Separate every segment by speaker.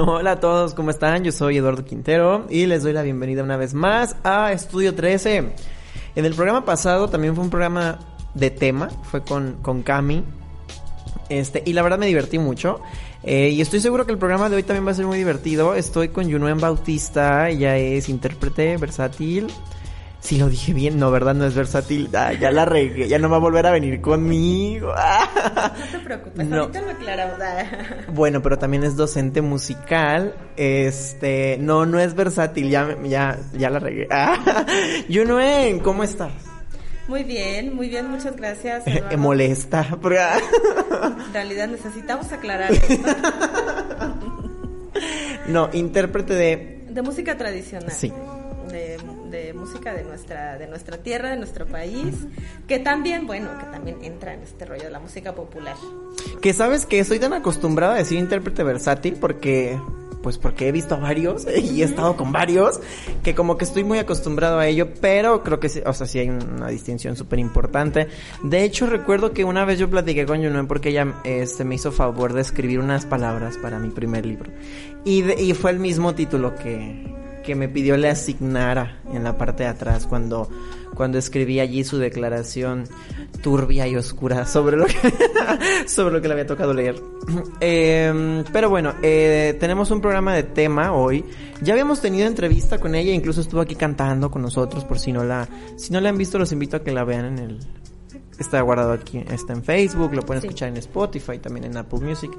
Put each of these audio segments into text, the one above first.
Speaker 1: Hola a todos, ¿cómo están? Yo soy Eduardo Quintero y les doy la bienvenida una vez más a Estudio 13. En el programa pasado también fue un programa de tema, fue con, con Cami. Este, y la verdad me divertí mucho. Eh, y estoy seguro que el programa de hoy también va a ser muy divertido. Estoy con Yunuen Bautista, ella es intérprete versátil. Si lo dije bien, no, ¿verdad? No es versátil. Ah, ya la regué, ya no va a volver a venir conmigo.
Speaker 2: no te preocupes, ahorita lo aclaramos.
Speaker 1: Bueno, pero también es docente musical. Este, no, no es versátil, ya, ya, ya la regué. Yunuen, ¿cómo estás?
Speaker 2: Muy bien, muy bien, muchas gracias.
Speaker 1: Me molesta.
Speaker 2: en realidad necesitamos aclarar esto.
Speaker 1: no, intérprete de...
Speaker 2: De música tradicional.
Speaker 1: Sí
Speaker 2: de, música de nuestra, de nuestra tierra, de nuestro país, que también, bueno, que también entra en este rollo de la música popular.
Speaker 1: Que sabes que soy tan acostumbrada a decir intérprete versátil porque pues porque he visto varios y he estado con varios, que como que estoy muy acostumbrado a ello, pero creo que sí, o sea, sí hay una distinción súper importante. De hecho, recuerdo que una vez yo platiqué con Yunuen porque ella este, me hizo favor de escribir unas palabras para mi primer libro. Y, y fue el mismo título que, que me pidió le asignara en la parte de atrás cuando, cuando escribí allí su declaración turbia y oscura sobre lo que, sobre lo que le había tocado leer. Em, pero bueno, eh, tenemos un programa de tema hoy. Ya habíamos tenido entrevista con ella, incluso estuvo aquí cantando con nosotros, por si no la, si no la han visto, los invito a que la vean en el, está guardado aquí, está en Facebook, lo pueden escuchar en Spotify, también en Apple Music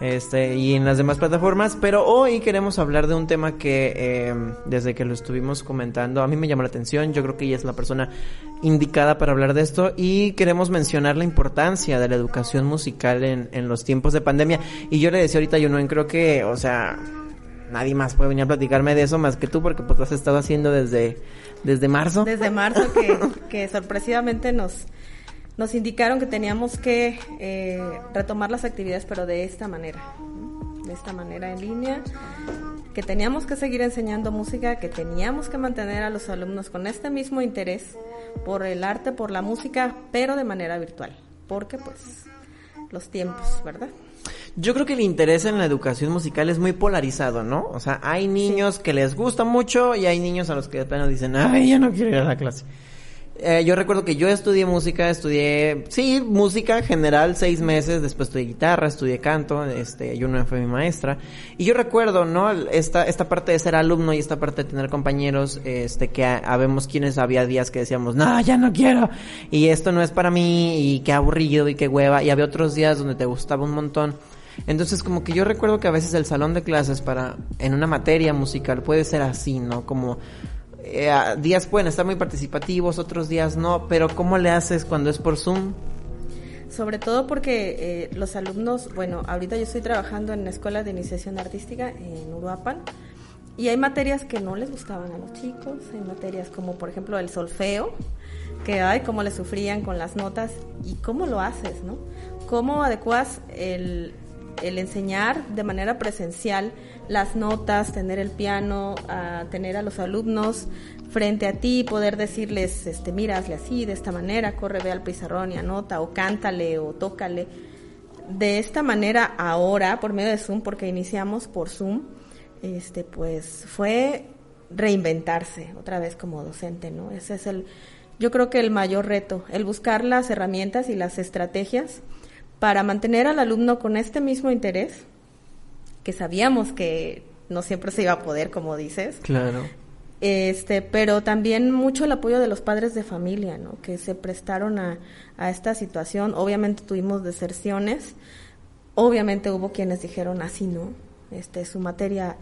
Speaker 1: este, y en las demás plataformas. Pero hoy queremos hablar de un tema que em, desde que lo estuvimos comentando a mí me llamó la atención. Yo creo que ella es la persona indicada para hablar de esto y queremos mencionar la importancia de la educación musical en, en los tiempos de pandemia. Y yo le decía ahorita, yo no creo que, o sea, nadie más puede venir a platicarme de eso más que tú porque pues lo has estado haciendo desde, desde marzo.
Speaker 2: Desde marzo que, que sorpresivamente nos nos indicaron que teníamos que eh, retomar las actividades, pero de esta manera, de esta manera en línea, que teníamos que seguir enseñando música, que teníamos que mantener a los alumnos con este mismo interés por el arte, por la música, pero de manera virtual, porque pues los tiempos, ¿verdad?
Speaker 1: Yo creo que el interés en la educación musical es muy polarizado, ¿no? O sea, hay niños que les gusta mucho y hay niños a los que de plano dicen, ay, ya no quiero ir a la clase. Eh, yo recuerdo que yo estudié música, estudié, sí, música en general, seis meses, después estudié guitarra, estudié canto, este, yo no fue mi maestra. Y yo recuerdo, ¿no? Esta, esta parte de ser alumno y esta parte de tener compañeros, este, que habemos quienes había días que decíamos, no, ya no quiero, y esto no es para mí, y qué aburrido, y qué hueva, y había otros días donde te gustaba un montón. Entonces como que yo recuerdo que a veces el salón de clases para, en una materia musical puede ser así, ¿no? Como, eh, días pueden estar muy participativos, otros días no, pero ¿cómo le haces cuando es por Zoom?
Speaker 2: Sobre todo porque eh, los alumnos, bueno, ahorita yo estoy trabajando en la Escuela de Iniciación Artística en Uruapan y hay materias que no les gustaban a los chicos, hay materias como por ejemplo el solfeo, que hay cómo le sufrían con las notas y cómo lo haces, ¿no? Cómo adecuas el, el enseñar de manera presencial las notas, tener el piano, tener a los alumnos frente a ti, poder decirles, este, mira, hazle así, de esta manera, corre, ve al pizarrón y anota, o cántale, o tócale. De esta manera, ahora, por medio de Zoom, porque iniciamos por Zoom, este, pues fue reinventarse otra vez como docente, ¿no? Ese es el, yo creo que el mayor reto, el buscar las herramientas y las estrategias para mantener al alumno con este mismo interés, que sabíamos que no siempre se iba a poder, como dices.
Speaker 1: Claro.
Speaker 2: Este, pero también mucho el apoyo de los padres de familia, ¿no? Que se prestaron a, a esta situación. Obviamente tuvimos deserciones, obviamente hubo quienes dijeron así, ¿no? Este, su materia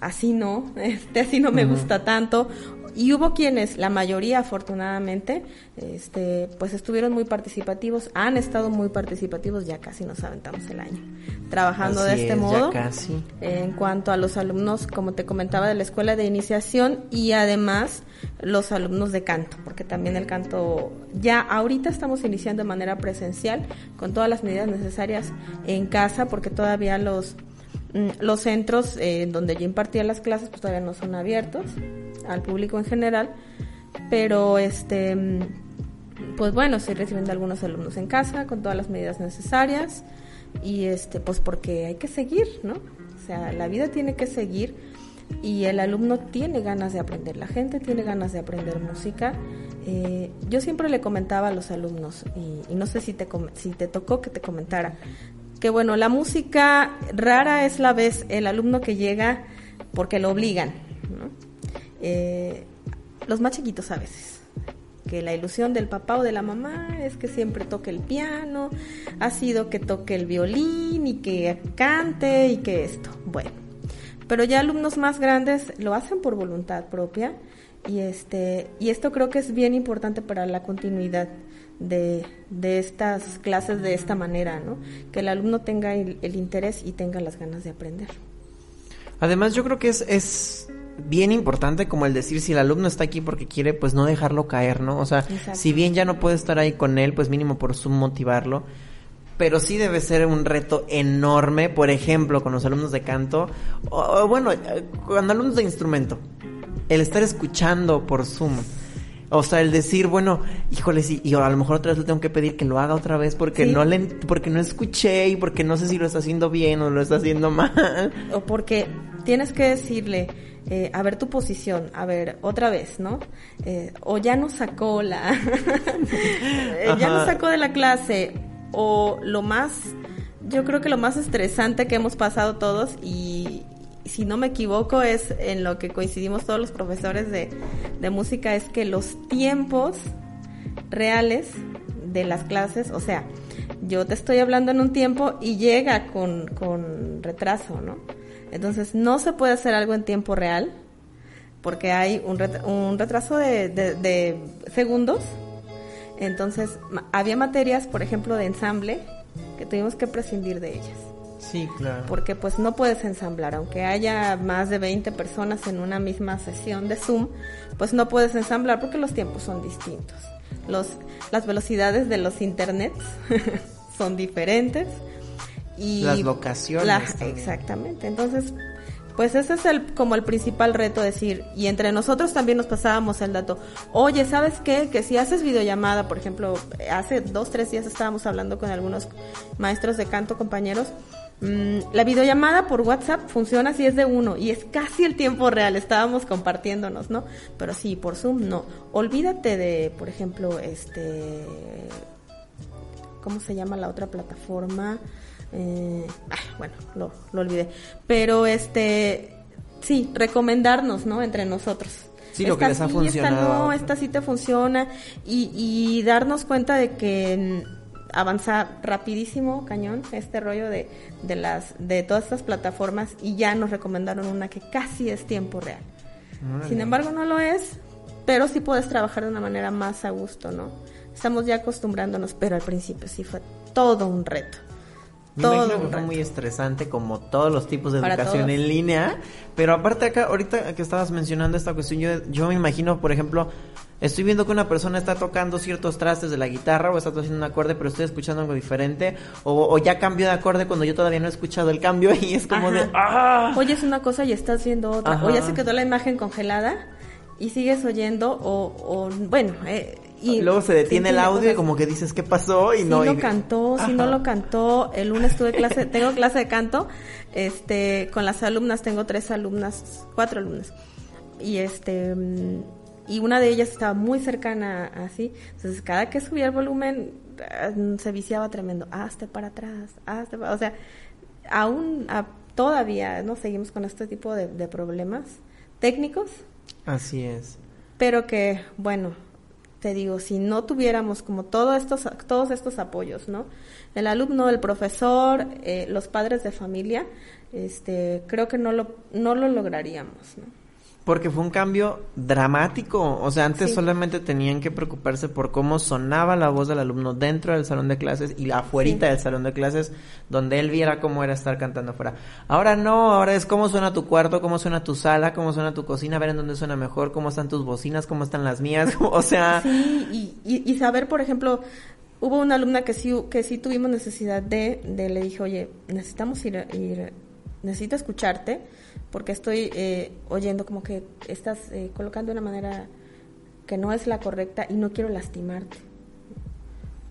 Speaker 2: así no, este así no me gusta tanto. Y hubo quienes, la mayoría afortunadamente, este, pues estuvieron muy participativos, han estado muy participativos, ya casi nos aventamos el año, trabajando de este modo.
Speaker 1: casi.
Speaker 2: En cuanto a los alumnos, como te comentaba, de la escuela de iniciación y además los alumnos de canto, porque también el canto, ya ahorita estamos iniciando de manera presencial con todas las medidas necesarias en casa, porque todavía los los centros eh, donde yo impartía las clases pues todavía no son abiertos al público en general, pero este mm, pues bueno, estoy recibiendo algunos alumnos en casa con todas las medidas necesarias y este pues porque hay que seguir, ¿no? O sea, la vida tiene que seguir y el alumno tiene ganas de aprender, la gente tiene ganas de aprender música. Eh, yo siempre le comentaba a los alumnos, y, y, no sé si te, si te tocó que te comentara, que bueno, la música rara es la vez el alumno que llega porque lo obligan, eh, los más chiquitos a veces, que la ilusión del papá o de la mamá es que siempre toque el piano, ha sido que toque el violín y que cante y que esto, bueno, pero ya alumnos más grandes lo hacen por voluntad propia y este y esto creo que es bien importante para la continuidad de, de, estas clases de esta manera, ¿no? Que el alumno tenga el, interés y tenga las ganas de aprender.
Speaker 1: Además, yo creo que es, es bien importante como el decir si el alumno está aquí porque quiere, pues no dejarlo caer, ¿no? O sea, si bien ya no puede estar ahí con él, pues mínimo por su motivarlo. Pero sí debe ser un reto enorme, por ejemplo, con los alumnos de canto, o bueno, con alumnos de instrumento, el estar escuchando por Zoom o sea, el decir, bueno, híjole, sí, y a lo mejor otra vez le tengo que pedir que lo haga otra vez porque no le, porque no escuché y porque no sé si lo está haciendo bien o lo está haciendo mal.
Speaker 2: O porque tienes que decirle, eh, a ver tu posición, a ver, otra vez, ¿no? Eh, o ya no sacó la, eh, ya no sacó de la clase, o lo más, yo creo que lo más estresante que hemos pasado todos y, si no me equivoco, es en lo que coincidimos todos los profesores de, música, es que los tiempos reales de las clases, o sea, yo te estoy hablando en un tiempo y llega con, con retraso, ¿no? Entonces, no se puede hacer algo en tiempo real porque hay un, un retraso de, de, segundos. Entonces, había materias, por ejemplo, de ensamble, que tuvimos que prescindir de ellas.
Speaker 1: Sí, claro.
Speaker 2: Porque pues no puedes ensamblar, aunque haya más de 20 personas en una misma sesión de Zoom, pues no puedes ensamblar porque los tiempos son distintos. Los, las velocidades de los internets son diferentes. Y
Speaker 1: las locaciones.
Speaker 2: exactamente. Entonces, pues ese es el, como el principal reto, decir, y entre nosotros también nos pasábamos el dato, oye, ¿sabes qué? Que si haces videollamada, por ejemplo, hace dos, tres días estábamos hablando con algunos maestros de canto, compañeros, la videollamada por WhatsApp funciona si es de uno y es casi el tiempo real, estábamos compartiéndonos, ¿no? Pero sí, por Zoom no. Olvídate de, por ejemplo, este... ¿Cómo se llama la otra plataforma? Eh, bueno, lo, lo olvidé. Pero este, sí, recomendarnos, ¿no? Entre nosotros.
Speaker 1: Sí, lo que les ha funcionado.
Speaker 2: Esta no, esta sí te funciona. Y, y darnos cuenta de que avanza rapidísimo, cañón, este rollo de, de, las, de todas estas plataformas y ya nos recomendaron una que casi es tiempo real. Sin embargo, no lo es, pero sí puedes trabajar de una manera más a gusto, ¿no? Estamos ya acostumbrándonos, pero al principio sí fue todo un reto.
Speaker 1: Me todo que fue muy estresante como todos los tipos de educación en línea, pero aparte acá, ahorita que estabas mencionando esta cuestión, yo, yo me imagino, por ejemplo, Estoy viendo que una persona está tocando ciertos trastes de la guitarra o está haciendo un acorde, pero estoy escuchando algo diferente. O, ya cambió de acorde cuando yo todavía no he escuchado el cambio y es como de... ¡Ah!
Speaker 2: Oyes una cosa y estás viendo otra. O ya se quedó la imagen congelada y sigues oyendo o, o bueno... Eh, y
Speaker 1: Luego se detiene el audio y como que dices, ¿qué pasó? Y no...
Speaker 2: lo cantó, si no lo cantó. El lunes tuve clase, tengo clase de canto, este, con las alumnas, tengo tres alumnas, cuatro alumnas. Y este mm, y una de ellas estaba muy cercana así, entonces cada que subía el volumen ah, se viciaba tremendo, hazte para atrás, hazte para... o sea, aún todavía no seguimos con este tipo de, de problemas técnicos.
Speaker 1: Así es.
Speaker 2: Pero que, bueno, te digo, si no tuviéramos como todos estos, todos estos apoyos, ¿no? El alumno, el profesor, eh, los padres de familia, este, creo que no lo, no lo lograríamos, ¿no?
Speaker 1: Porque fue un cambio dramático. O sea, antes solamente tenían que preocuparse por cómo sonaba la voz del alumno dentro del salón de clases y afuera del salón de clases, donde él viera cómo era estar cantando afuera. Ahora no, ahora es cómo suena tu cuarto, cómo suena tu sala, cómo suena tu cocina, ver en dónde suena mejor, cómo están tus bocinas, cómo están las mías. o sea.
Speaker 2: Sí, y, y, saber, por ejemplo, hubo una alumna que sí, que sí tuvimos necesidad de, de le dije, oye, necesitamos ir, ir necesito escucharte porque estoy eh, oyendo como que estás eh, colocando de una manera que no es la correcta y no quiero lastimarte.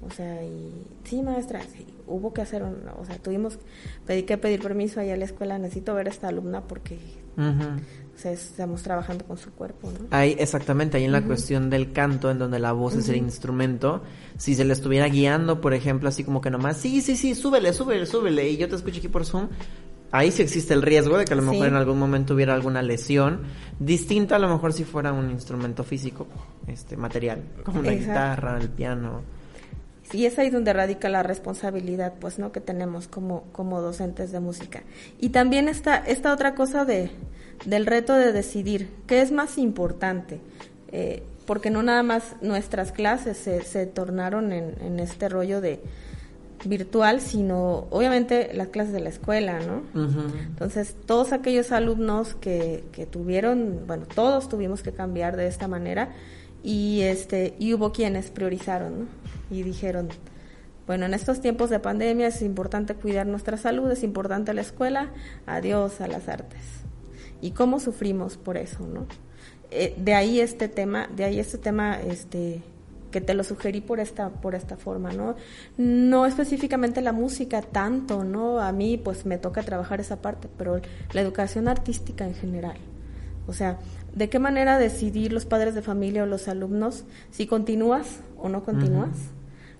Speaker 2: O sea, y sí, maestra, sí, hubo que hacer, o sea, tuvimos pedir que pedir permiso allá a la escuela, necesito ver a esta alumna porque o sea, estamos trabajando con su cuerpo, ¿no?
Speaker 1: Ahí, exactamente, ahí en la cuestión del canto, en donde la voz es el instrumento, si se le estuviera guiando, por ejemplo, así como que nomás, sí, sí, sí, súbele, súbele, súbele, y yo te escucho aquí por Zoom, ahí sí existe el riesgo de que a lo mejor en algún momento hubiera alguna lesión distinta a lo mejor si fuera un instrumento físico, este material, como la guitarra, el piano.
Speaker 2: Y es ahí donde radica la responsabilidad, pues, ¿no? Que tenemos como, como docentes de música. Y también está esta otra cosa de, del reto de decidir qué es más importante. Eh, porque no nada más nuestras clases se, se tornaron en, en este rollo de, virtual, sino obviamente las clases de la escuela, ¿no? Entonces, todos aquellos alumnos que, que tuvieron, bueno, todos tuvimos que cambiar de esta manera y este y hubo quienes priorizaron, ¿no? Y dijeron, bueno, en estos tiempos de pandemia es importante cuidar nuestra salud, es importante la escuela, adiós a las artes. ¿Y cómo sufrimos por eso, no? Eh, de ahí este tema, de ahí este tema, este, que te lo sugerí por esta, por esta forma, ¿no? No específicamente la música tanto, ¿no? A mí pues me toca trabajar esa parte, pero la educación artística en general. O sea, ¿de qué manera decidir los padres de familia o los alumnos si continúas o no continúas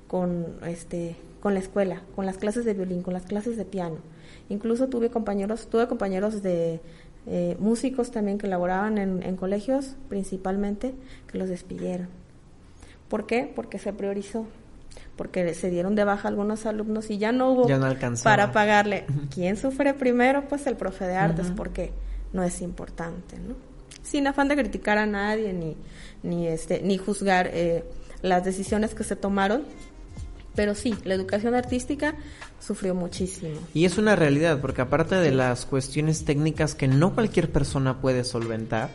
Speaker 2: con este con la escuela, con las clases de violín, con las clases de piano? Incluso tuve compañeros, tuve compañeros de eh, músicos también que laboraban en, en colegios, principalmente, que los despidieron ¿Por qué? Porque se priorizó. Porque se dieron de baja algunos alumnos y ya no hubo para pagarle. ¿Quién sufre primero? Pues el profe de artes, porque no es importante, ¿no? Sin afán de criticar a nadie ni, ni, este, ni juzgar eh, las decisiones que se tomaron, pero sí, la educación artística sufrió muchísimo.
Speaker 1: Y es una realidad, porque aparte de las cuestiones técnicas que no cualquier persona puede solventar,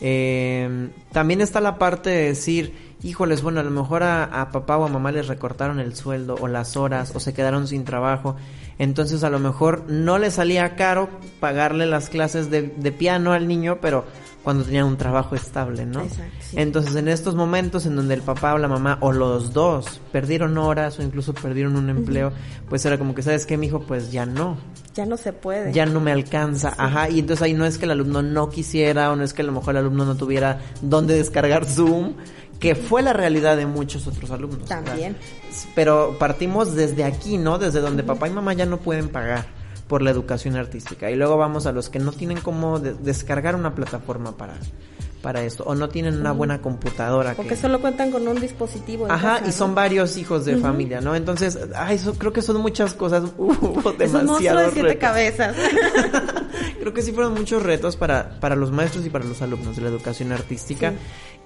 Speaker 1: eh, también está la parte de decir, híjoles, bueno, a lo mejor a, papá o a mamá les recortaron el sueldo o las horas o se quedaron sin trabajo. Entonces a lo mejor no le salía caro pagarle las clases de, de piano al niño, pero cuando tenían un trabajo estable, ¿no? Exacto, Entonces, en estos momentos en donde el papá o la mamá o los dos perdieron horas o incluso perdieron un empleo, pues era como que, ¿sabes qué, mijo? Pues ya no.
Speaker 2: Ya no se puede.
Speaker 1: Ya no me alcanza, ajá. Y entonces ahí no es que el alumno no quisiera o no es que a lo mejor el alumno no tuviera dónde descargar Zoom, que fue la realidad de muchos otros alumnos.
Speaker 2: También.
Speaker 1: Pero partimos desde aquí, ¿no? Desde donde papá y mamá ya no pueden pagar por la educación artística. Y luego vamos a los que no tienen cómo descargar una plataforma para, para esto, o no tienen una buena computadora.
Speaker 2: Porque solo cuentan con un dispositivo.
Speaker 1: Ajá, y son varios hijos de familia, ¿no? Entonces, ay, eso, creo que son muchas cosas, uh, demasiado.
Speaker 2: de siete cabezas.
Speaker 1: creo que sí fueron muchos retos para, para los maestros y para los alumnos de la educación artística.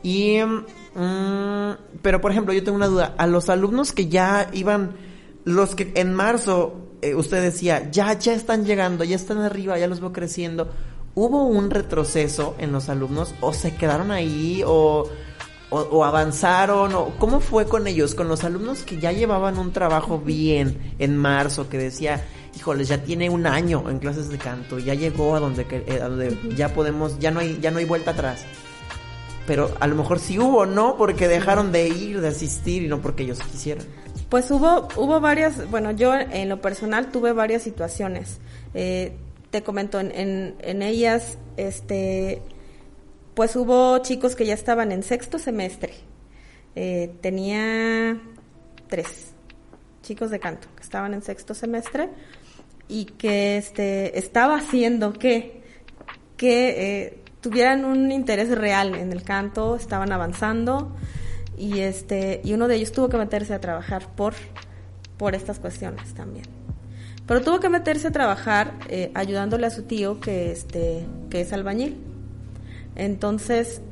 Speaker 1: Y, mm, pero por ejemplo, yo tengo una duda, a los alumnos que ya iban, los que en marzo eh, usted decía, ya, ya están llegando, ya están arriba, ya los veo creciendo. ¿Hubo un retroceso en los alumnos o se quedaron ahí o, o, avanzaron? O, ¿Cómo fue con ellos? Con los alumnos que ya llevaban un trabajo bien en marzo, que decía, híjoles, ya tiene un año en clases de canto, ya llegó a donde, eh, a donde ya podemos, ya no, hay, ya no hay vuelta atrás. Pero a lo mejor sí hubo, ¿no? Porque dejaron de ir, de asistir y no porque ellos quisieran.
Speaker 2: Pues hubo, hubo varias, bueno, yo en lo personal tuve varias situaciones. Eh, te comento, en, en, ellas, este, pues hubo chicos que ya estaban en sexto semestre. Eh, tenía tres chicos de canto que estaban en sexto semestre y que este estaba haciendo que que eh, tuvieran un interés real en el canto, estaban avanzando y este y uno de ellos tuvo que meterse a trabajar por por estas cuestiones también Pero tuvo que meterse a trabajar eh, ayudándole a su tío que, este, que es albañil. Entonces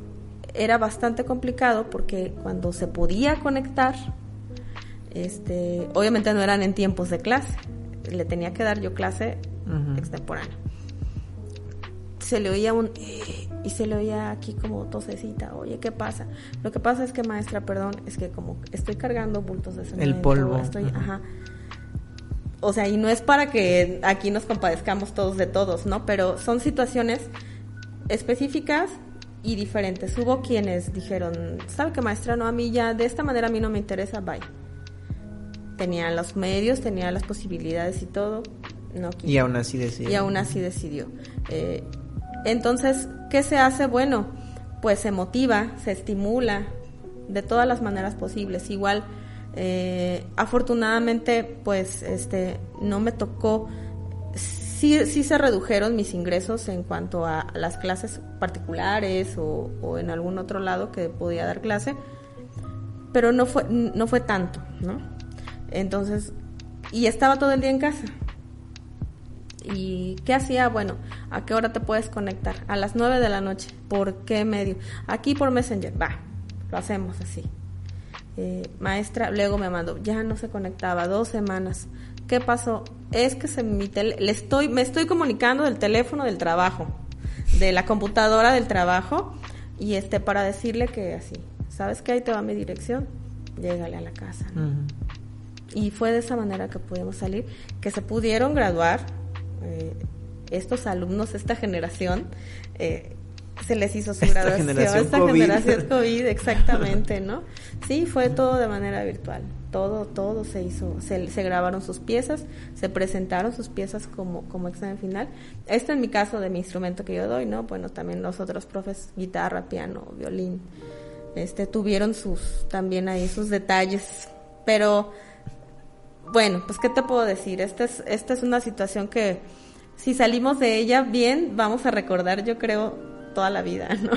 Speaker 2: era bastante complicado porque cuando se podía conectar, este, obviamente no eran en tiempos de clase, le tenía que dar yo clase extemporánea. Se le oía un y se le oía aquí como tosecita, oye, ¿qué pasa? Lo que pasa es que maestra, perdón, es que como estoy cargando bultos de cemento,
Speaker 1: el polvo,
Speaker 2: estoy, ajá. O sea, y no es para que aquí nos compadezcamos todos de todos, ¿no? Pero son situaciones específicas y diferentes. Hubo quienes dijeron, ¿sabe qué maestra? No, a mí ya de esta manera a mí no me interesa, bye. Tenía los medios, tenía las posibilidades y todo. No
Speaker 1: y aún así decidió.
Speaker 2: Y aún así decidió. Eh, entonces, ¿qué se hace? Bueno, pues se motiva, se estimula de todas las maneras posibles. Igual, eh, afortunadamente, pues, este, no me tocó. Sí, sí se redujeron mis ingresos en cuanto a las clases particulares o, o en algún otro lado que podía dar clase, pero no fue, no fue tanto, ¿no? Entonces, y estaba todo el día en casa. ¿Y qué hacía? Bueno, ¿a qué hora te puedes conectar? A las 9 de la noche. ¿Por qué medio? Aquí por Messenger. Va, lo hacemos así. Eh, maestra, luego me mandó, ya no se conectaba, dos semanas. ¿Qué pasó? Es que se, mi le estoy, me estoy comunicando del teléfono del trabajo, de la computadora del trabajo, y este, para decirle que así, ¿sabes qué? Ahí te va mi dirección, llégale a la casa. Y fue de esa manera que pudimos salir, que se pudieron graduar, eh, estos alumnos, esta generación, eh, se les hizo su
Speaker 1: esta
Speaker 2: graduación.
Speaker 1: Generación
Speaker 2: esta
Speaker 1: COVID.
Speaker 2: generación COVID, exactamente, ¿no? Sí, fue todo de manera virtual. Todo, todo se hizo, se, se grabaron sus piezas, se presentaron sus piezas como, como examen final. Este en mi caso de mi instrumento que yo doy, ¿no? Bueno, también los otros profes, guitarra, piano, violín, este, tuvieron sus, también ahí sus detalles. Pero, bueno, pues, ¿qué te puedo decir? Esta es, esta es una situación que, si salimos de ella bien, vamos a recordar, yo creo, toda la vida, ¿no?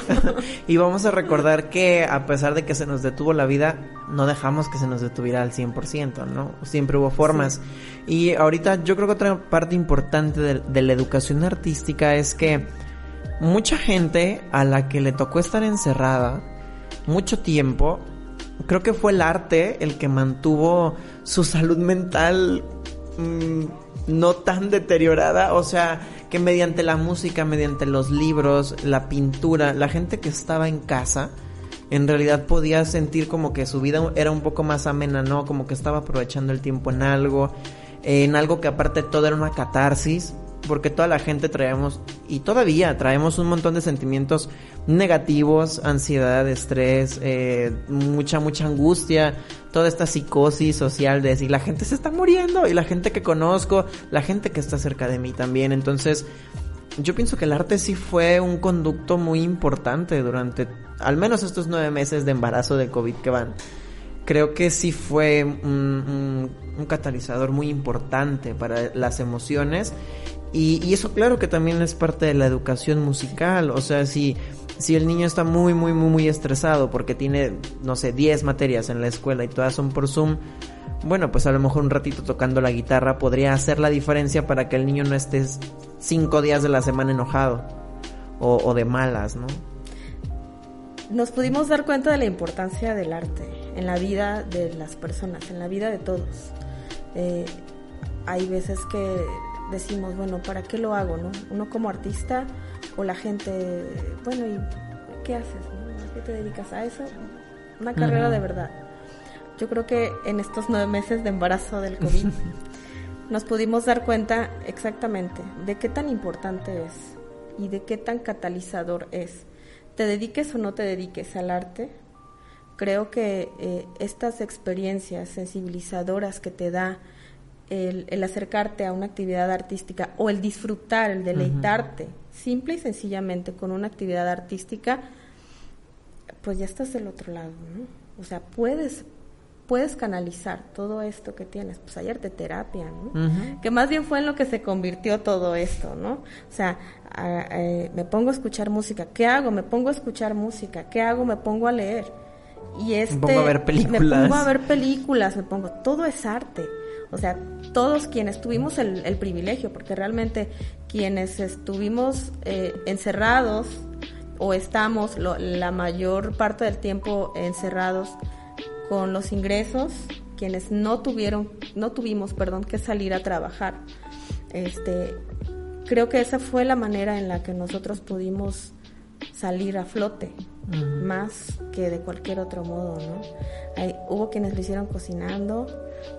Speaker 1: y vamos a recordar que a pesar de que se nos detuvo la vida, no dejamos que se nos detuviera al 100%, ¿no? Siempre hubo formas. Sí. Y ahorita yo creo que otra parte importante de, de, la educación artística es que mucha gente a la que le tocó estar encerrada mucho tiempo, creo que fue el arte el que mantuvo su salud mental mmm, no tan deteriorada, o sea, que mediante la música, mediante los libros, la pintura, la gente que estaba en casa, en realidad podía sentir como que su vida era un poco más amena, ¿no? Como que estaba aprovechando el tiempo en algo, en algo que aparte todo era una catarsis, porque toda la gente traemos, y todavía traemos un montón de sentimientos negativos, ansiedad, estrés, eh, mucha, mucha angustia, toda esta psicosis social de decir, la gente se está muriendo, y la gente que conozco, la gente que está cerca de mí también, entonces yo pienso que el arte sí fue un conducto muy importante durante al menos estos nueve meses de embarazo de COVID que van. Creo que sí fue un, catalizador muy importante para las emociones y, eso claro que también es parte de la educación musical, o sea, si, si el niño está muy, muy, muy, muy estresado porque tiene, no sé, 10 materias en la escuela y todas son por Zoom, bueno, pues a lo mejor un ratito tocando la guitarra podría hacer la diferencia para que el niño no esté cinco días de la semana enojado o, o de malas, ¿no?
Speaker 2: Nos pudimos dar cuenta de la importancia del arte en la vida de las personas, en la vida de todos. Eh, hay veces que decimos, bueno, ¿para qué lo hago? No? Uno como artista o la gente, bueno, ¿y qué haces? ¿A qué te dedicas a eso? Una carrera uh -huh. de verdad. Yo creo que en estos nueve meses de embarazo del COVID nos pudimos dar cuenta exactamente de qué tan importante es y de qué tan catalizador es. Te dediques o no te dediques al arte, creo que eh, estas experiencias sensibilizadoras que te da el, el, acercarte a una actividad artística o el disfrutar, el deleitarte, uh -huh. simple y sencillamente con una actividad artística, pues ya estás del otro lado, ¿no? O sea, puedes puedes canalizar todo esto que tienes, pues hay arte terapia, ¿no? Uh -huh. Que más bien fue en lo que se convirtió todo esto, ¿no? O sea, a, a, me pongo a escuchar música, ¿qué hago? Me pongo a escuchar música, ¿qué hago? Me pongo a leer. Y este,
Speaker 1: me pongo a ver películas.
Speaker 2: Me pongo a ver películas, me pongo, todo es arte. O sea, todos quienes tuvimos el, privilegio, porque realmente quienes estuvimos eh, encerrados o estamos la mayor parte del tiempo encerrados con los ingresos, quienes no tuvieron, no tuvimos, perdón, que salir a trabajar. Este, creo que esa fue la manera en la que nosotros pudimos salir a flote, más que de cualquier otro modo, ¿no? Hay, hubo quienes lo hicieron cocinando,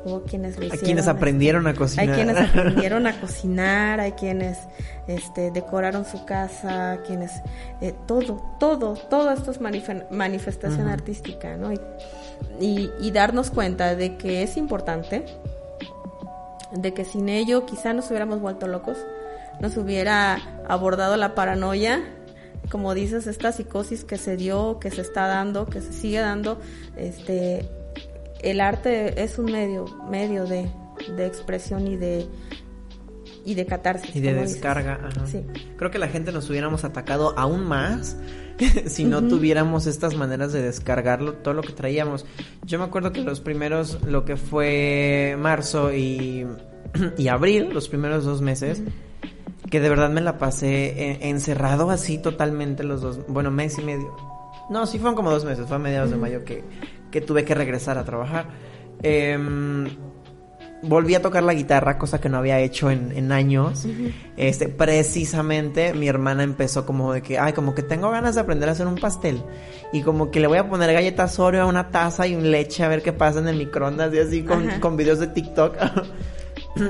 Speaker 2: hubo quienes lo hicieron...
Speaker 1: Hay quienes aprendieron a cocinar.
Speaker 2: Hay quienes aprendieron a cocinar, hay quienes este, decoraron su casa, quienes... Eh, todo, todo, todo esto es manifestación artística, ¿no? Y, y darnos cuenta de que es importante, de que sin ello quizá nos hubiéramos vuelto locos, nos hubiera abordado la paranoia como dices, esta psicosis que se dio, que se está dando, que se sigue dando, este, el arte es un medio, medio de, expresión y de y de catarsis.
Speaker 1: Y de descarga. Creo que la gente nos hubiéramos atacado aún más si no tuviéramos estas maneras de descargarlo, todo lo que traíamos. Yo me acuerdo que los primeros, lo que fue marzo y, y abril, los primeros dos meses, que de verdad me la pasé eh, encerrado así totalmente los dos, bueno, mes y medio. No, sí fueron como dos meses, fue a mediados de mayo que, que tuve que regresar a trabajar. Em, volví a tocar la guitarra, cosa que no había hecho en, años. Este, precisamente mi hermana empezó como de que, ay, como que tengo ganas de aprender a hacer un pastel. Y como que le voy a poner galletas Oreo a una taza y un leche a ver qué pasa en el microondas y así con, con videos de TikTok.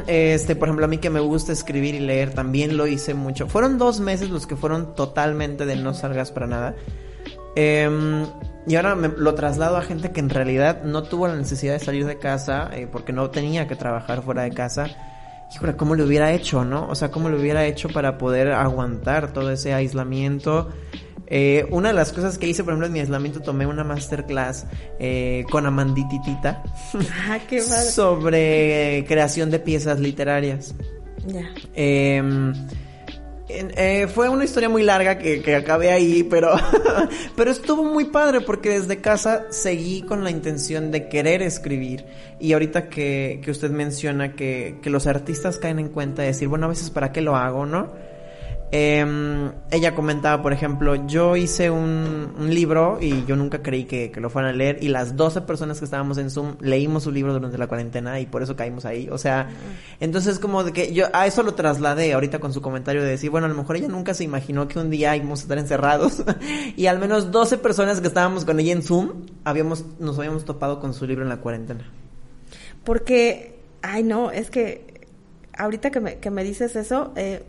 Speaker 1: Este, por ejemplo, a mí que me gusta escribir y leer, también lo hice mucho. Fueron dos meses los que fueron totalmente de no salgas para nada. Em, y ahora me, lo traslado a gente que en realidad no tuvo la necesidad de salir de casa eh, porque no tenía que trabajar fuera de casa. Híjole, ¿cómo lo hubiera hecho, no? O sea, ¿cómo lo hubiera hecho para poder aguantar todo ese aislamiento? Eh, una de las cosas que hice, por ejemplo, en mi aislamiento, tomé una masterclass eh, con Amandititita
Speaker 2: ah, qué
Speaker 1: sobre creación de piezas literarias.
Speaker 2: Ya.
Speaker 1: Em, eh, fue una historia muy larga que, que acabé ahí, pero, pero estuvo muy padre porque desde casa seguí con la intención de querer escribir. Y ahorita que, que usted menciona que, que los artistas caen en cuenta de decir, bueno, a veces para qué lo hago, ¿no? Eh, ella comentaba, por ejemplo, yo hice un, libro y yo nunca creí que, lo fueran a leer y las 12 personas que estábamos en Zoom leímos su libro durante la cuarentena y por eso caímos ahí. O sea, entonces como de que yo a eso lo trasladé ahorita con su comentario de decir, bueno, a lo mejor ella nunca se imaginó que un día íbamos a estar encerrados y al menos 12 personas que estábamos con ella en Zoom habíamos, nos habíamos topado con su libro en la cuarentena.
Speaker 2: Porque, ay no, es que ahorita que me, que me dices eso, eh,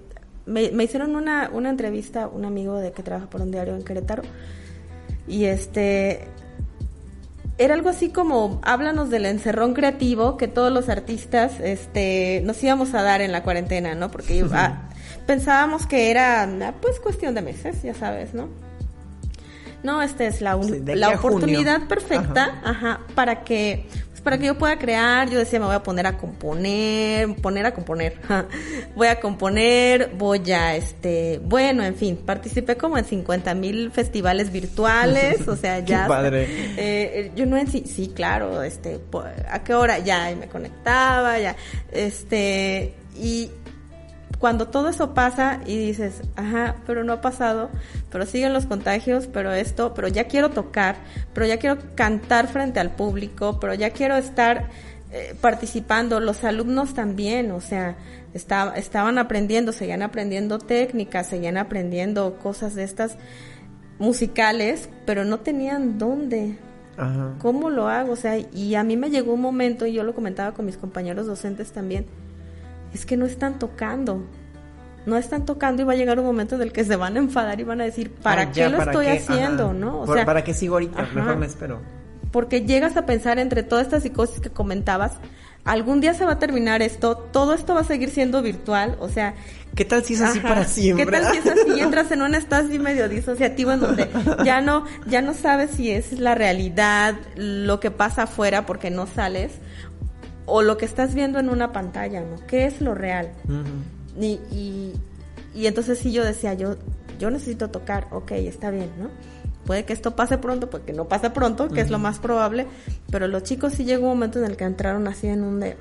Speaker 2: me, hicieron una, una entrevista, un amigo de que trabaja por un diario en Querétaro, y este era algo así como háblanos del encerrón creativo que todos los artistas este nos íbamos a dar en la cuarentena, ¿no? Porque pensábamos que era pues cuestión de meses, ya sabes, ¿no? No, esta es la, la oportunidad perfecta, ajá, para que para que yo pueda crear, yo decía, me voy a poner a componer, poner a componer, voy a componer, voy a, este, bueno, en fin, participé como en 50 mil festivales virtuales, o sea, ya.
Speaker 1: Qué padre.
Speaker 2: Eh, yo no en sí, sí, claro, este, ¿a qué hora? Ya, y me conectaba, ya, este, y cuando todo eso pasa y dices, ajá, pero no ha pasado, pero siguen los contagios, pero esto, pero ya quiero tocar, pero ya quiero cantar frente al público, pero ya quiero estar eh, participando, los alumnos también, o sea, estaban aprendiendo, seguían aprendiendo técnicas, seguían aprendiendo cosas de estas musicales, pero no tenían dónde. Ajá. ¿Cómo lo hago? O sea, y a mí me llegó un momento, y yo lo comentaba con mis compañeros docentes también, es que no están tocando. No están tocando y va a llegar un momento en el que se van a enfadar y van a decir, ¿para qué lo estoy haciendo? ¿No?
Speaker 1: O sea, ¿Para qué sigo ahorita? Mejor me espero.
Speaker 2: Porque llegas a pensar entre todas estas psicosis que comentabas, algún día se va a terminar esto, todo esto va a seguir siendo virtual, o sea...
Speaker 1: ¿Qué tal si es así para siempre?
Speaker 2: ¿Qué tal si es así? Entras en un estado así medio disociativo en donde ya no, ya no sabes si es la realidad, lo que pasa afuera porque no sales, o lo que estás viendo en una pantalla, ¿no? ¿Qué es lo real? y, y, entonces sí yo decía, yo, yo necesito tocar, ok, está bien, ¿no? Puede que esto pase pronto, porque no pase pronto, que es lo más probable, pero los chicos sí llegó un momento en el que entraron así en un de,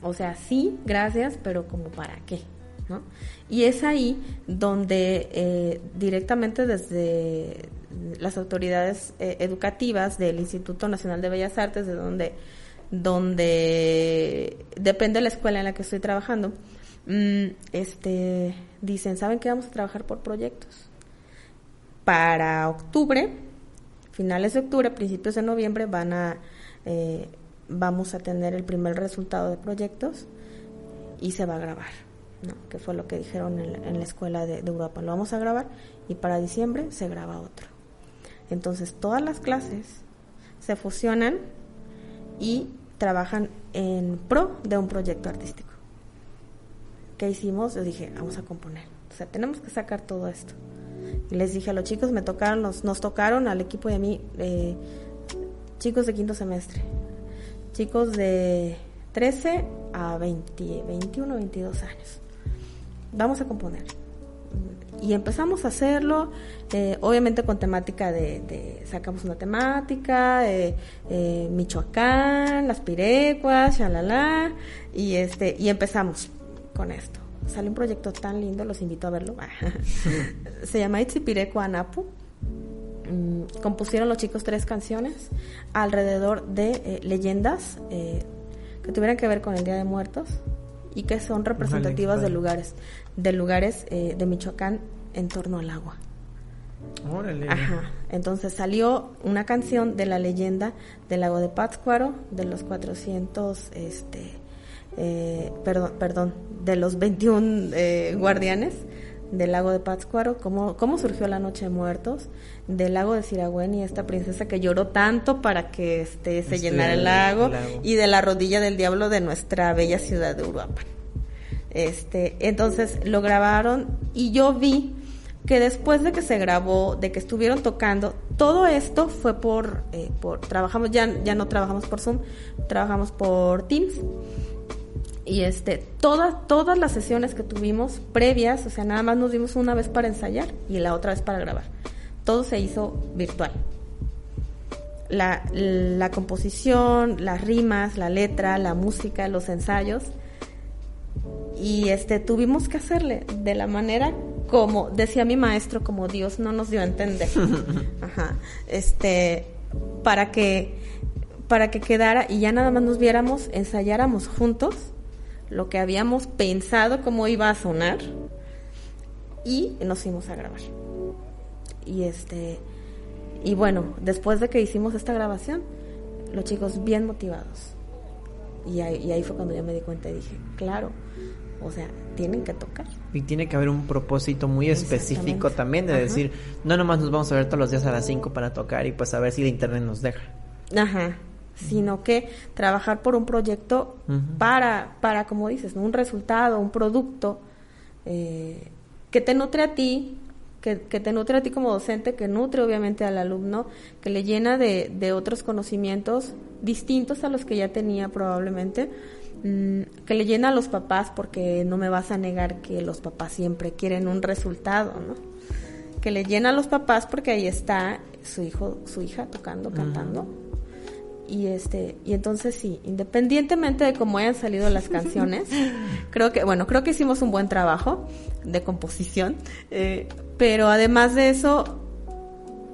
Speaker 2: O sea, sí, gracias, pero como para qué, ¿no? Y es ahí donde eh, directamente desde las autoridades eh, educativas del Instituto Nacional de Bellas Artes, de donde, donde depende la escuela en la que estoy trabajando, mm, este, dicen, ¿saben que vamos a trabajar por proyectos? Para octubre, finales de octubre, principios de noviembre, van a, eh, vamos a tener el primer resultado de proyectos y se va a grabar, que fue lo que dijeron en, la escuela de Europa. Lo vamos a grabar y para diciembre se graba otro. Entonces todas las clases se fusionan y trabajan en pro de un proyecto artístico. ¿Qué hicimos? Yo dije, vamos a componer. O sea, tenemos que sacar todo esto. Y les dije a los chicos, me tocaron, nos, tocaron al equipo y a mí, eh, chicos de quinto semestre, chicos de 13 a 20, 21, 22 años. Vamos a componer y empezamos a hacerlo, eh, obviamente con temática de, sacamos una temática, eh, eh, Michoacán, las pirecuas, shalala, y este, y empezamos con esto. Sale un proyecto tan lindo, los invito a verlo. Se llama Itzipireco Anapu. Mm, compusieron los chicos tres canciones alrededor de leyendas que tuvieran que ver con el Día de Muertos y que son representativas de lugares de lugares eh, de Michoacán en torno al agua.
Speaker 1: Órale.
Speaker 2: Ajá. Entonces salió una canción de la leyenda del lago de Pátzcuaro, de los 400, este, eh, perdón, perdón, de los 21 eh, guardianes del lago de Pátzcuaro, cómo, cómo surgió la Noche de Muertos, del lago de Siragüen y esta princesa que lloró tanto para que este, se llenara el lago, el lago, y de la rodilla del diablo de nuestra bella ciudad de Uruapan. Este, entonces lo grabaron y yo vi que después de que se grabó, de que estuvieron tocando, todo esto fue por, eh, por trabajamos, ya, ya no trabajamos por Zoom, trabajamos por Teams. Y este, todas, todas las sesiones que tuvimos previas, o sea, nada más nos dimos una vez para ensayar y la otra vez para grabar. Todo se hizo virtual. La, la composición, las rimas, la letra, la música, los ensayos, y este tuvimos que hacerle de la manera como decía mi maestro como Dios no nos dio a entender Ajá. este para que para que quedara y ya nada más nos viéramos ensayáramos juntos lo que habíamos pensado cómo iba a sonar y nos fuimos a grabar y este y bueno después de que hicimos esta grabación los chicos bien motivados y ahí, y ahí fue cuando yo me di cuenta y dije claro o sea, tienen que tocar.
Speaker 1: Y tiene que haber un propósito muy específico también de decir, no nomás nos vamos a ver todos los días a las 5 para tocar y pues a ver si el internet nos deja.
Speaker 2: Ajá. Sino que trabajar por un proyecto para, para, como dices, un resultado, un producto eh, que te nutre a ti, que, que, te nutre a ti como docente, que nutre obviamente al alumno, que le llena de, de otros conocimientos distintos a los que ya tenía probablemente Mm, que le llena a los papás porque no me vas a negar que los papás siempre quieren un resultado, ¿no? Que le llena a los papás porque ahí está su hijo, su hija tocando, cantando. Y este, y entonces sí, independientemente de cómo hayan salido las canciones, creo que, bueno, creo que hicimos un buen trabajo de composición, eh, pero además de eso,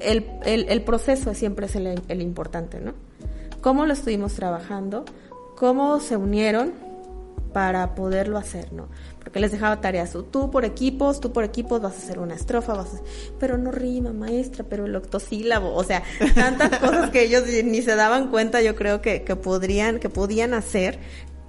Speaker 2: el, el, proceso siempre es el, el importante, ¿no? Cómo lo estuvimos trabajando, cómo se unieron para poderlo hacer, ¿no? Porque les dejaba tareas, tú por equipos, tú por equipos vas a hacer una estrofa, vas a... pero no rima, maestra, pero el octosílabo, o sea, tantas cosas que ellos ni se daban cuenta, yo creo que, que podrían, que podían hacer,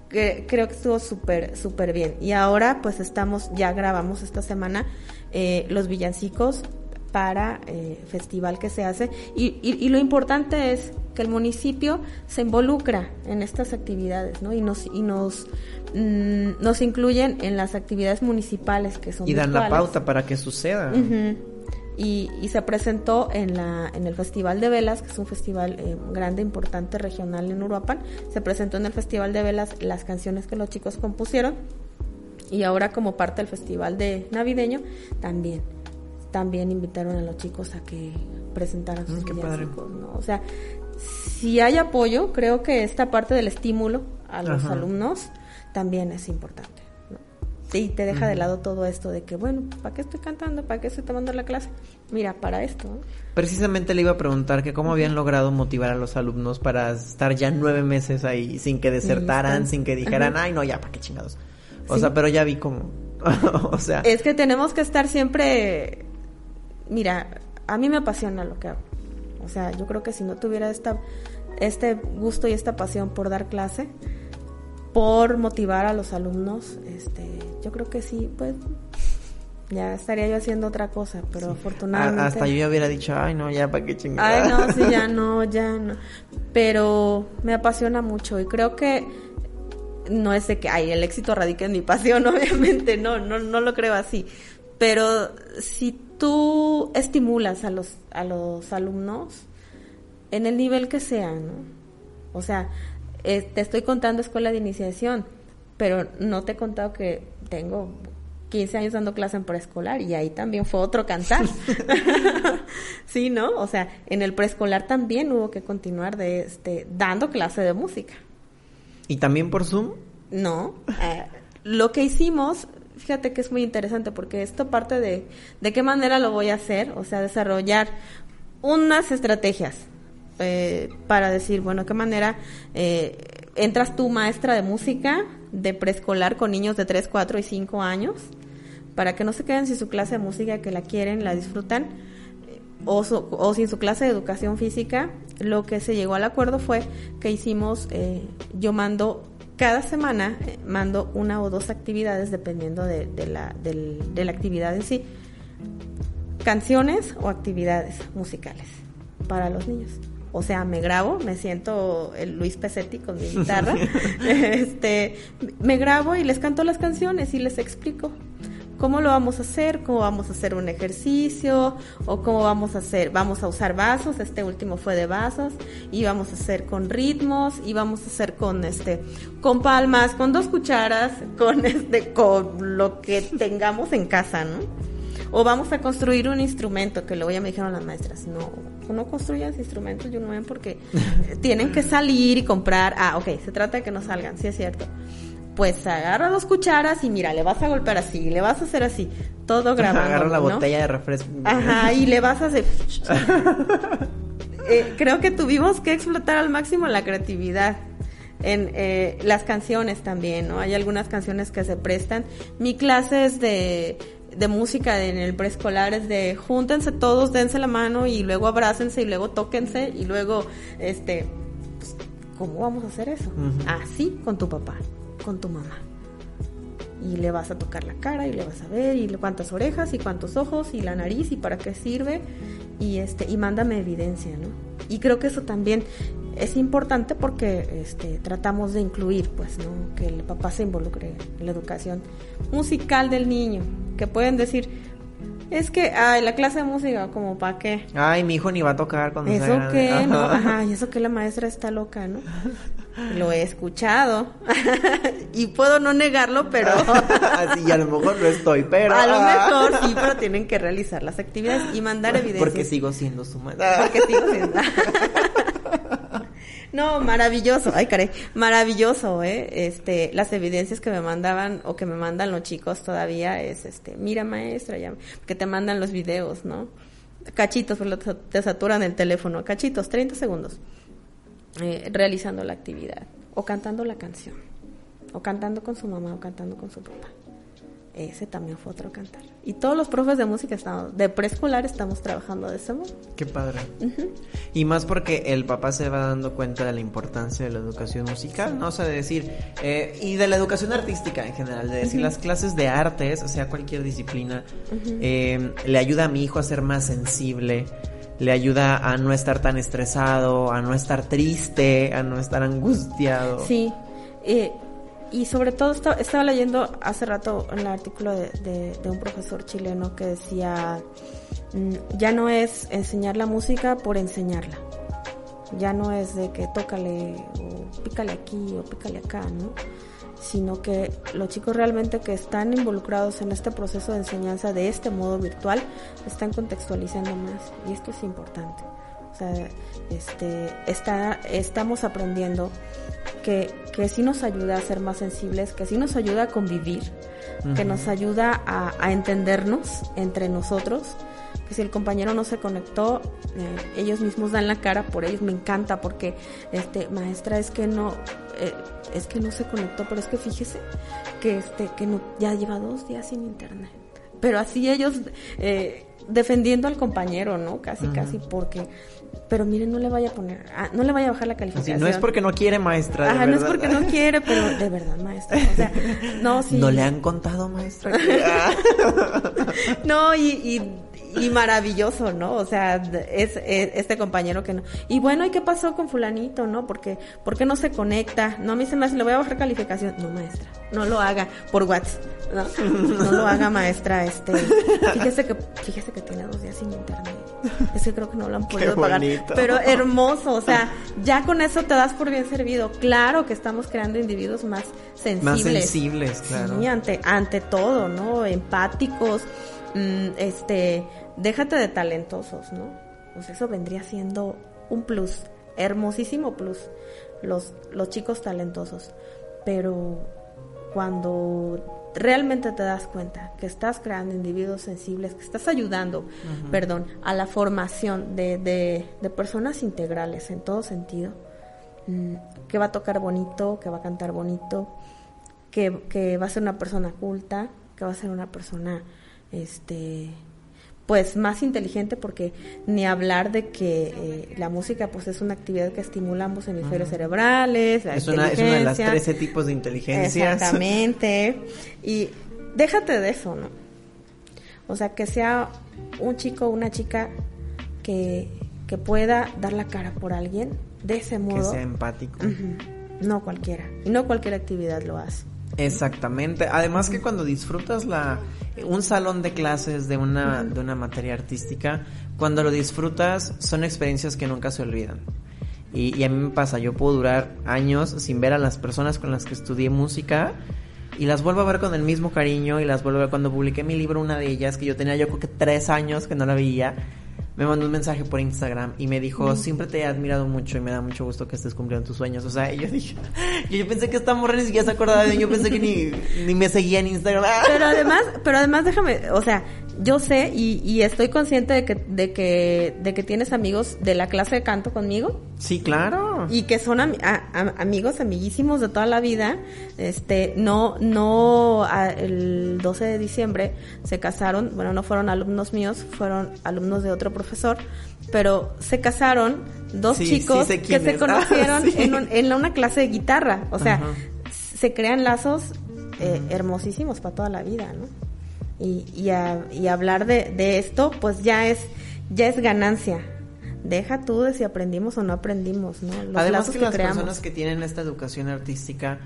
Speaker 2: que creo que estuvo súper, súper bien. Y ahora, pues estamos, ya grabamos esta semana eh, los villancicos para eh, festival que se hace y, y, lo importante es que el municipio se involucra en estas actividades ¿no? y nos y nos mm, nos incluyen en las actividades municipales que son
Speaker 1: y dan la pauta para que suceda.
Speaker 2: Y, y, se presentó en la en el festival de velas que es un festival eh, grande importante regional en Uruapan. Se presentó en el festival de velas las canciones que los chicos compusieron. Y ahora como parte del festival de navideño también también invitaron a los chicos a que presentaran mm, sus villancicos, ¿no? O sea, si hay apoyo, creo que esta parte del estímulo a los alumnos también es importante. ¿no? Y te deja de lado todo esto de que, bueno, ¿para qué estoy cantando? ¿Para qué estoy tomando la clase? Mira, para esto.
Speaker 1: Precisamente le iba a preguntar que cómo habían logrado motivar a los alumnos para estar ya nueve meses ahí sin que desertaran, sin que dijeran, ay, no, ya, ¿para qué chingados? O
Speaker 2: Sí.
Speaker 1: sea, pero ya vi cómo. o sea,
Speaker 2: Es que tenemos que estar siempre. Mira, a mí me apasiona lo que hago. O sea, yo creo que si no tuviera esta, este gusto y esta pasión por dar clase, por motivar a los alumnos, este, yo creo que sí, pues ya estaría yo haciendo otra cosa, pero afortunadamente.
Speaker 1: a- hasta yo ya hubiera dicho, ay, no, ya, ¿para qué chingados?
Speaker 2: Ay, no, sí, ya no, ya no. Pero me apasiona mucho y creo que no es de que, ay, el éxito radica en mi pasión, obviamente, no, no, no lo creo así. Pero si tú estimulas a los, a los alumnos en el nivel que sea, ¿no? O sea, eh, te estoy contando escuela de iniciación, pero no te he contado que tengo 15 años dando clase en preescolar y ahí también fue otro cantar. sí, ¿no? O sea, en el preescolar también hubo que continuar de este dando clase de música.
Speaker 1: Y también por Zoom.
Speaker 2: No, eh, lo que hicimos, fíjate que es muy interesante porque esto parte de de qué manera lo voy a hacer, o sea, desarrollar unas estrategias eh, para decir, bueno, qué manera eh, entras tú maestra de música de preescolar con niños de 3, 4 y 5 años para que no se queden sin su clase de música, que la quieren, la disfrutan, eh, o, su- o sin su clase de educación física, lo que se llegó al acuerdo fue que hicimos, eh, yo mando cada semana, eh, mando una o dos actividades dependiendo de, la, de la actividad en sí, canciones o actividades musicales para los niños. O sea, me grabo, me siento el Luis Pesetti con mi guitarra, este, me grabo y les canto las canciones y les explico cómo lo vamos a hacer, cómo vamos a hacer un ejercicio o cómo vamos a hacer, vamos a usar vasos, este último fue de vasos y vamos a hacer con ritmos y vamos a hacer con este con palmas, con dos cucharas, con este con lo que tengamos en casa, ¿no? O vamos a construir un instrumento, que luego ya me dijeron las maestras, no, no construyas instrumentos, yo no ven porque tienen que salir y comprar. Ah, ok, se trata de que no salgan, sí es cierto. Pues agarra dos cucharas y mira, le vas a golpear así, le vas a hacer así, todo grabando.
Speaker 1: Agarra la
Speaker 2: ¿no?
Speaker 1: botella de refresco.
Speaker 2: Ajá, y le vas a hacer... Eh, creo que tuvimos que explotar al máximo la creatividad en eh, las canciones también, ¿no? Hay algunas canciones que se prestan. Mi clase es de, de música en el preescolar es de júntense todos, dense la mano y luego abrácense y luego tóquense y luego, este, pues, ¿cómo vamos a hacer eso?
Speaker 1: Ujú.
Speaker 2: Así con tu papá, con tu mamá y le vas a tocar la cara y le vas a ver y cuántas orejas y cuántos ojos y la nariz y para qué sirve y este y mándame evidencia, ¿no? Y creo que eso también es importante porque este tratamos de incluir, pues, ¿no? Que el papá se involucre en la educación musical del niño, que pueden decir es que ay, la clase de música como para qué?
Speaker 1: Ay, mi hijo ni va a tocar cuando sea
Speaker 2: ¿Eso
Speaker 1: grande.
Speaker 2: qué? ¿No?
Speaker 1: Ajá.
Speaker 2: Y eso que la maestra está loca, ¿no? Lo he escuchado. y puedo no negarlo, pero
Speaker 1: Así, y a lo mejor no estoy, pero.
Speaker 2: a lo mejor sí, pero tienen que realizar las actividades y mandar evidencias.
Speaker 1: Porque sigo siendo su madre.
Speaker 2: Porque sigo siendo- No, maravilloso, ay caray, maravilloso, eh, este, las evidencias que me mandaban o que me mandan los chicos todavía es, este, mira maestra, ya, que te mandan los videos, ¿no? Cachitos, te te saturan el teléfono, cachitos, 30 segundos, eh, realizando la actividad, o cantando la canción, o cantando con su mamá, o cantando con su papá. Ese también fue otro cantar. Y todos los profes de música estamos, de preescolar estamos trabajando de ese modo.
Speaker 1: Qué padre. Y más porque el papá se va dando cuenta de la importancia de la educación musical, ¿no? O sea, de decir, eh, y de la educación artística en general, de decir, las clases de artes, o sea, cualquier disciplina, eh, le ayuda a mi hijo a ser más sensible, le ayuda a no estar tan estresado, a no estar triste, a no estar angustiado.
Speaker 2: Sí, eh, y sobre todo esta- estaba leyendo hace rato un artículo de, de- de un profesor chileno que decía, mm, ya no es enseñar la música por enseñarla, ya no es de que tócale o pícale aquí o pícale acá, ¿no? sino que los chicos realmente que están involucrados en este proceso de enseñanza de este modo virtual están contextualizando más y esto es importante. O sea, este, está, estamos aprendiendo que, que sí nos ayuda a ser más sensibles, que sí nos ayuda a convivir, que nos ayuda a, a, entendernos entre nosotros. Que si el compañero no se conectó, eh, ellos mismos dan la cara por ellos. Me encanta porque, este, maestra, es que no, eh, es que no se conectó, pero es que fíjese que este, que no, ya lleva dos días sin internet. Pero así ellos eh, defendiendo al compañero, ¿no? Casi, casi porque pero miren, no le vaya a poner, ah, no le vaya a bajar la calificación.
Speaker 1: no es porque no quiere, maestra.
Speaker 2: Ajá, no es porque no quiere, pero de verdad, maestra. O sea, no, sí.
Speaker 1: ¿No le han contado, maestra?
Speaker 2: no, y, y, y, maravilloso, ¿no? O sea, es, es, este compañero que no. Y bueno, ¿y qué pasó con fulanito, no? Porque, ¿por qué no se conecta? No, a mí se me hace, le voy a bajar calificación. No, maestra, no lo haga por WhatsApp. No, no lo haga, maestra. Este, fíjese que, fíjese que tiene dos días sin internet. Ese creo que no lo han podido pagar. Pero hermoso, o sea, ya con eso te das por bien servido. Claro que estamos creando individuos más sensibles.
Speaker 1: Más sensibles, claro.
Speaker 2: Sí, ante, ante todo, ¿no? Empáticos, mmm, este, déjate de talentosos, ¿no? Pues eso vendría siendo un plus, hermosísimo plus, los, los chicos talentosos. Pero cuando realmente te das cuenta que estás creando individuos sensibles, que estás ayudando, uh -huh. perdón, a la formación de, de, de, personas integrales en todo sentido, mm, que va a tocar bonito, que va a cantar bonito, que, que, va a ser una persona culta, que va a ser una persona, este, pues más inteligente porque ni hablar de que eh, la música pues es una actividad que estimula ambos hemisferios cerebrales, la
Speaker 1: es una, es una de las 13 tipos de inteligencia.
Speaker 2: Exactamente. y déjate de eso, ¿no? O sea, que sea un chico o una chica que, que pueda dar la cara por alguien de ese modo.
Speaker 1: Que sea empático.
Speaker 2: Uh -huh. No cualquiera. Y no cualquier actividad lo hace.
Speaker 1: Exactamente. Además que cuando disfrutas la un salón de clases de una de una materia artística, cuando lo disfrutas son experiencias que nunca se olvidan. Y, y, a mí me pasa, yo puedo durar años sin ver a las personas con las que estudié música y las vuelvo a ver con el mismo cariño y las vuelvo a ver cuando publiqué mi libro, una de ellas que yo tenía yo creo que tres años que no la veía me mandó un mensaje por Instagram y me dijo, siempre te he admirado mucho y me da mucho gusto que estés cumpliendo tus sueños. O sea, yo dije, yo, yo pensé que esta morra ni siquiera se acordaba de mí, yo pensé que ni, ni me seguía en Instagram.
Speaker 2: Pero además, pero además déjame, o sea, yo sé y, y estoy consciente de que, de que, de que tienes amigos de la clase de canto conmigo.
Speaker 1: Sí, claro.
Speaker 2: Y que son am a, a, amigos, amiguísimos de toda la vida. Este, no, no, a, el 12 de diciembre se casaron, bueno, no fueron alumnos míos, fueron alumnos de otro profesor, pero se casaron dos
Speaker 1: sí,
Speaker 2: chicos
Speaker 1: sí
Speaker 2: que se conocieron ah, sí. en, un, en, una clase de guitarra. O sea, Ajá. se crean lazos eh, hermosísimos para toda la vida, ¿no? Y, y, a, y hablar de, de, esto, pues ya es, ya es ganancia. Deja tú de si aprendimos o no aprendimos, ¿no?
Speaker 1: Los Además que, que las creamos. personas que tienen esta educación artística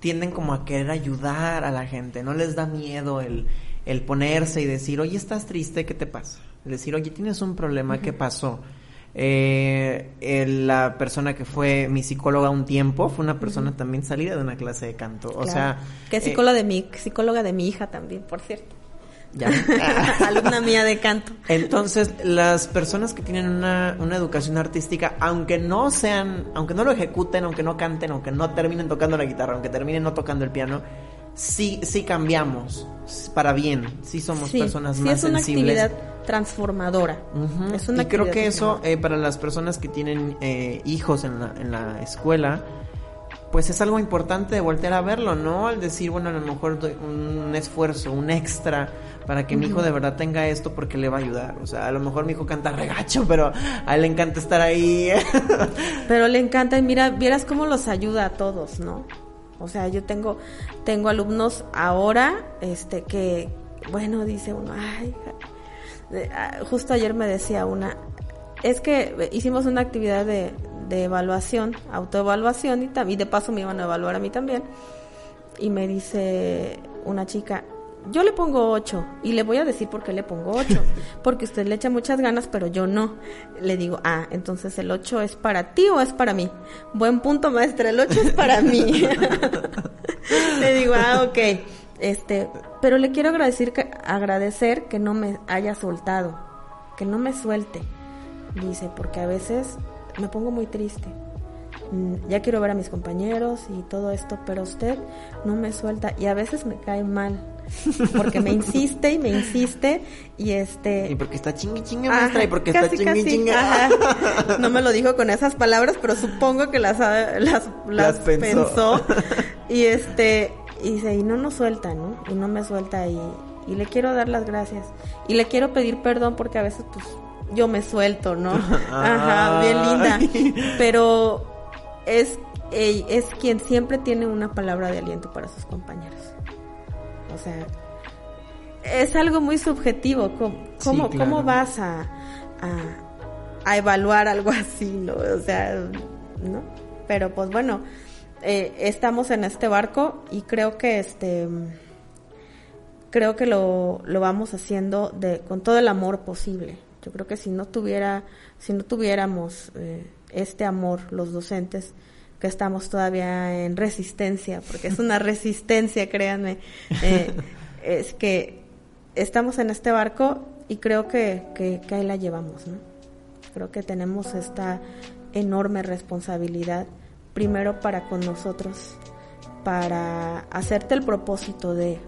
Speaker 1: tienden como a querer ayudar a la gente, no les da miedo el, el ponerse y decir, oye, estás triste, ¿qué te pasa? Decir, oye, tienes un problema, uh -huh. ¿qué pasó? Eh, el, la persona que fue mi psicóloga un tiempo fue una persona uh -huh. también salida de una clase de canto. O sea.
Speaker 2: Que es psicóloga, eh, de mi, psicóloga de mi hija también, por cierto. Ya. Alumna mía de canto.
Speaker 1: Entonces, las personas que tienen una, una, educación artística, aunque no sean, aunque no lo ejecuten, aunque no canten, aunque no terminen tocando la guitarra, aunque terminen no tocando el piano, sí, sí cambiamos para bien. Sí somos
Speaker 2: sí,
Speaker 1: personas
Speaker 2: sí
Speaker 1: más
Speaker 2: es una
Speaker 1: sensibles.
Speaker 2: actividad transformadora.
Speaker 1: Uh -huh. es una y creo que eso, eh, para las personas que tienen eh, hijos en la, en la escuela, pues es algo importante de voltear a verlo, ¿no? Al decir, bueno, a lo mejor un esfuerzo, un extra para que mi hijo de verdad tenga esto porque le va a ayudar. O sea, a lo mejor mi hijo canta regacho, pero a él le encanta estar ahí.
Speaker 2: pero le encanta y mira, vieras cómo los ayuda a todos, ¿no? O sea, yo tengo tengo alumnos ahora este que bueno, dice uno, ay, ah, justo ayer me decía una es que hicimos una actividad de, de evaluación, autoevaluación y, y de paso me iban a evaluar a mí también. Y me dice una chica, yo le pongo 8 y le voy a decir por qué le pongo 8. Porque usted le echa muchas ganas, pero yo no. Le digo, ah, entonces el 8 es para ti o es para mí. Buen punto, maestra, el 8 es para mí. le digo, ah, ok. Este, pero le quiero agradecer que, agradecer que no me haya soltado, que no me suelte. Dice, porque a veces me pongo muy triste. Mm, ya quiero ver a mis compañeros y todo esto, pero usted no me suelta y a veces me cae mal porque me insiste y me insiste y este
Speaker 1: y porque está chingui chingue
Speaker 2: Ajá,
Speaker 1: maestra y porque
Speaker 2: casi,
Speaker 1: está chingui chingue.
Speaker 2: no me lo dijo con esas palabras pero supongo que las las, las,
Speaker 1: Las pensó.
Speaker 2: pensó. y este y dice y no nos suelta no y no me suelta y, y le quiero dar las gracias. Y le quiero pedir perdón porque a veces pues yo me suelto no ajá bien linda. Pero es es quien siempre tiene una palabra de aliento para sus compañeros o sea, es algo muy subjetivo. ¿Cómo,
Speaker 1: Sí,
Speaker 2: cómo,
Speaker 1: claro.
Speaker 2: cómo vas a, a, a evaluar algo así, no? O sea, ¿no? Pero pues bueno, eh, estamos en este barco y creo que este creo que lo, lo vamos haciendo de, con todo el amor posible. Yo creo que si no tuviera, si no tuviéramos eh, este amor, los docentes, que estamos todavía en resistencia, porque es una resistencia, créanme, eh, es que estamos en este barco y creo que, que, que ahí la llevamos, ¿no? Creo que tenemos esta enorme responsabilidad, primero para con nosotros, para hacerte el propósito de,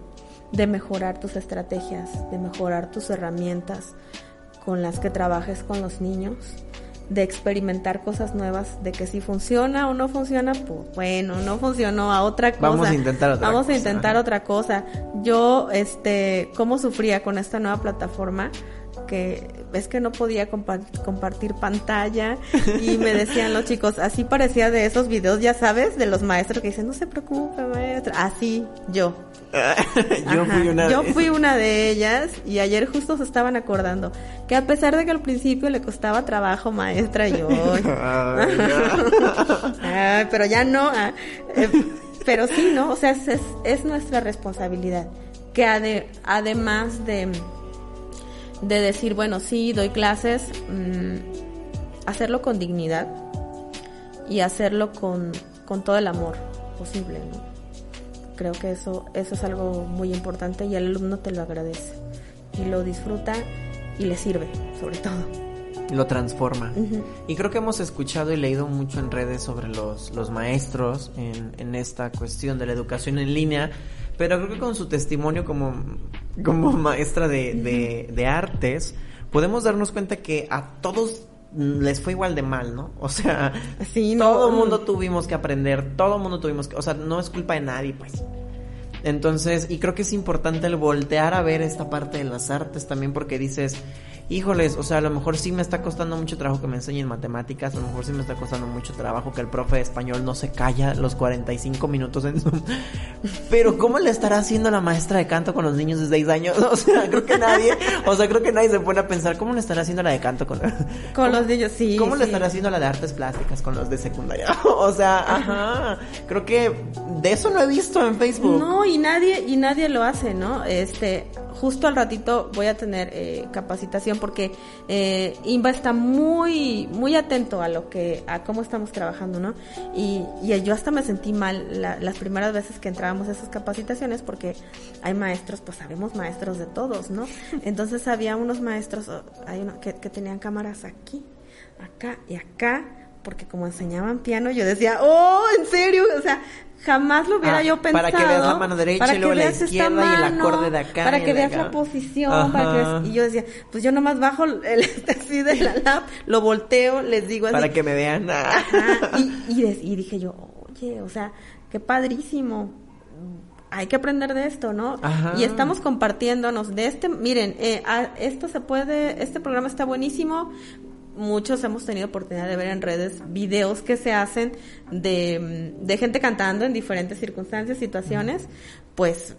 Speaker 2: de mejorar tus estrategias, de mejorar tus herramientas con las que trabajes con los niños, de experimentar cosas nuevas, de que si funciona o no funciona, pues bueno, no funcionó a otra cosa.
Speaker 1: Vamos a intentar otra
Speaker 2: Vamos
Speaker 1: cosa.
Speaker 2: a intentar otra cosa. Yo, este, cómo sufría con esta nueva plataforma, que es que no podía compa- compartir pantalla y me decían los chicos, así parecía de esos videos, ya sabes, de los maestros que dicen, no se preocupe, maestra. Así, yo.
Speaker 1: yo fui una
Speaker 2: Yo
Speaker 1: de-
Speaker 2: fui una de ellas y ayer justo se estaban acordando que a pesar de que al principio le costaba trabajo maestra yo,
Speaker 1: Ay.
Speaker 2: Ay, pero ya no. ah, eh, pero sí, ¿no? O sea, es, es, es nuestra responsabilidad. Que ade- además de, de decir, bueno, sí, doy clases, mm, hacerlo con dignidad y hacerlo con, con todo el amor posible, ¿no? Creo que eso, eso es algo muy importante y el alumno te lo agradece y lo disfruta y le sirve, sobre todo.
Speaker 1: lo transforma. Y creo que hemos escuchado y leído mucho en redes sobre los, los maestros en, en esta cuestión de la educación en línea, pero creo que con su testimonio como, como maestra de, de, de artes, podemos darnos cuenta que a todos les fue igual de mal, ¿no? O sea,
Speaker 2: Sí, no,
Speaker 1: todo el
Speaker 2: mm.
Speaker 1: mundo tuvimos que aprender, todo el mundo tuvimos que, o sea, no es culpa de nadie, pues. Entonces, y creo que es importante el voltear a ver esta parte de las artes también porque dices, híjoles, o sea, a lo mejor sí me está costando mucho trabajo que me enseñen matemáticas, a lo mejor sí me está costando mucho trabajo que el profe de español no se calla los 45 minutos en Zoom. Pero ¿cómo le estará haciendo la maestra de canto con los niños de 6 años? O sea, creo que nadie, o sea, creo que nadie se pone a pensar, ¿cómo le estará haciendo la de canto con
Speaker 2: Con los niños, sí.
Speaker 1: ¿Cómo le estará haciendo la de artes plásticas con los de secundaria? o sea, ajá. Creo que de eso no he visto en Facebook.
Speaker 2: No, y nadie, y nadie lo hace, ¿no? Este, justo al ratito voy a tener eh, capacitación porque eh, Inva está muy, muy atento a lo que, a cómo estamos trabajando, ¿no? Y, y yo hasta me sentí mal la- las primeras veces que entrábamos a esas capacitaciones porque hay maestros, pues sabemos maestros de todos, ¿no? Entonces había unos maestros, oh, hay uno que, que tenían cámaras aquí, acá y acá, porque como enseñaban piano, yo decía, oh, en serio, o sea, jamás lo hubiera
Speaker 1: Ah,
Speaker 2: yo pensado.
Speaker 1: para que veas la mano derecha
Speaker 2: para
Speaker 1: y luego
Speaker 2: que
Speaker 1: la izquierda y el
Speaker 2: mano,
Speaker 1: acorde de acá
Speaker 2: Para que veas la posición, para que veas- y yo decía, pues yo nomás bajo el este así de la lap, lo volteo, les digo así.
Speaker 1: Para que me vean.
Speaker 2: Ajá, y, y, dije yo, oye, o sea, qué padrísimo. Hay que aprender de esto, ¿no?
Speaker 1: Ajá.
Speaker 2: Y estamos compartiéndonos de este, miren, eh, ah, esto se puede, este programa está buenísimo. Muchos hemos tenido oportunidad de ver en redes videos que se hacen de, de gente cantando en diferentes circunstancias, situaciones, pues